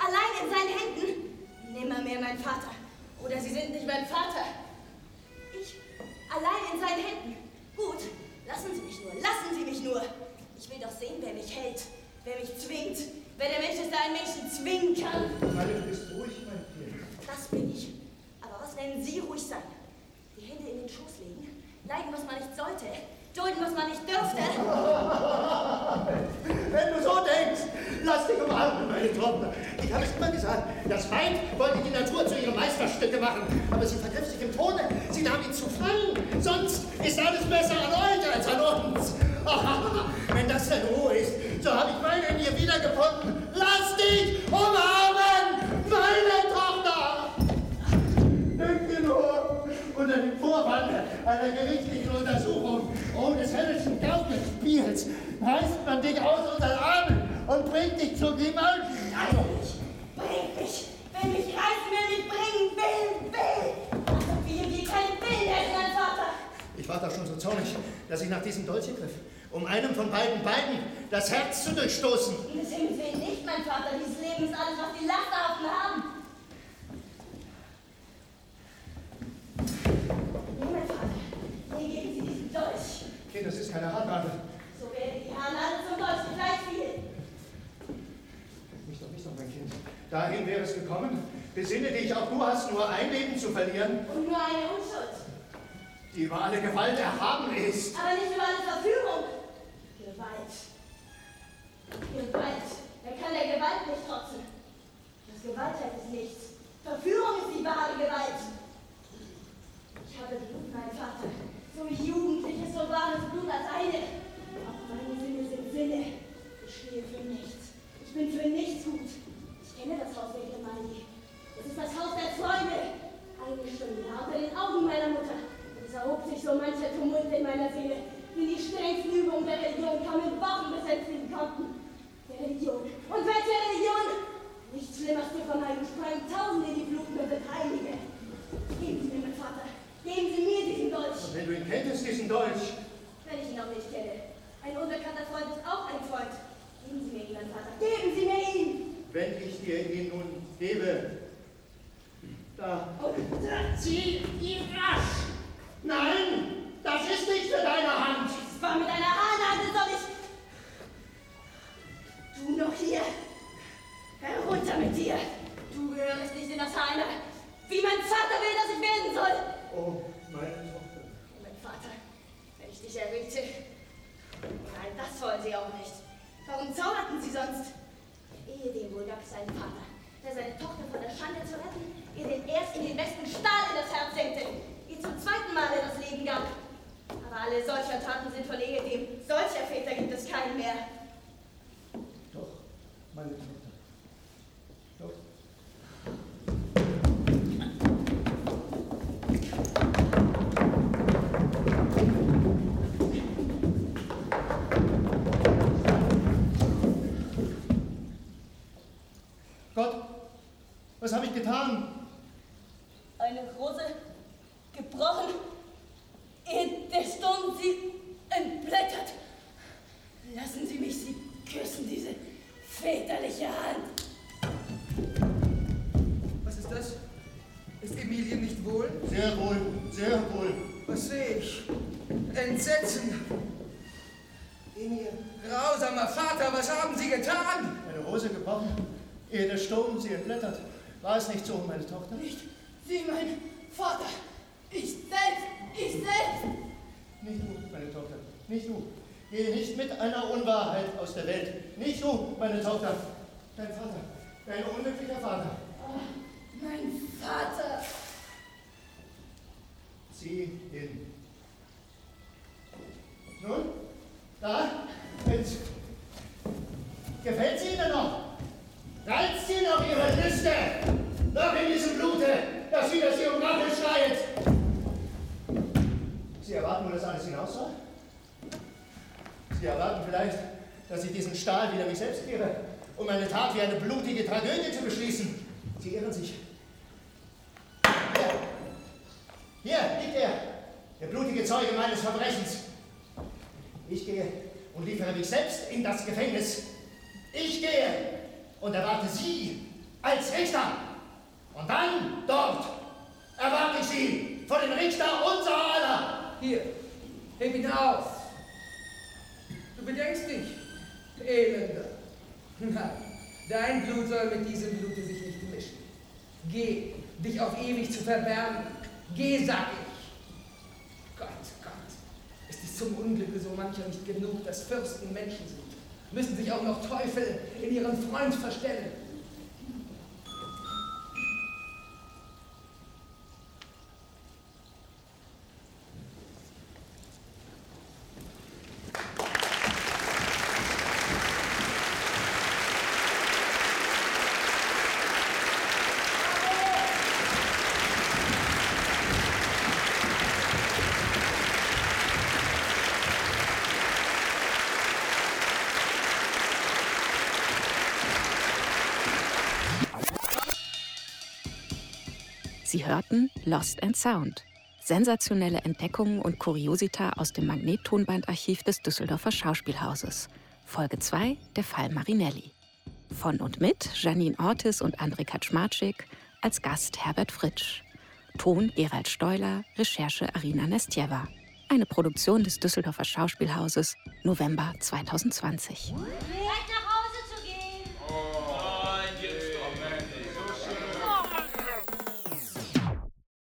über alle Gewalt erhaben ist. Aber nicht getan. Selbst in das Gefängnis. Ich gehe und erwarte Sie als Richter. Und dann dort erwarte ich Sie vor dem Richter unserer aller. Hier, heb ihn auf. Du bedenkst dich, Elender. Nein, dein Blut soll mit diesem Blute sich nicht mischen. Geh, dich auf ewig zu verbergen. Geh, sag ich. Zum Unglücke so mancher nicht genug, dass Fürsten Menschen sind? Müssen sich auch noch Teufel in ihren Freund verstellen? Sie hörten Lost and Sound. Sensationelle Entdeckungen und Kuriosita aus dem Magnettonbandarchiv des Düsseldorfer Schauspielhauses. Folge 2, der Fall Marinelli. Von und mit Janine Ortis und André Kaczmarczyk, als Gast Herbert Fritsch. Ton Gerald Steuler, Recherche Arina Nestjeva. Eine Produktion des Düsseldorfer Schauspielhauses, November 2020. Retter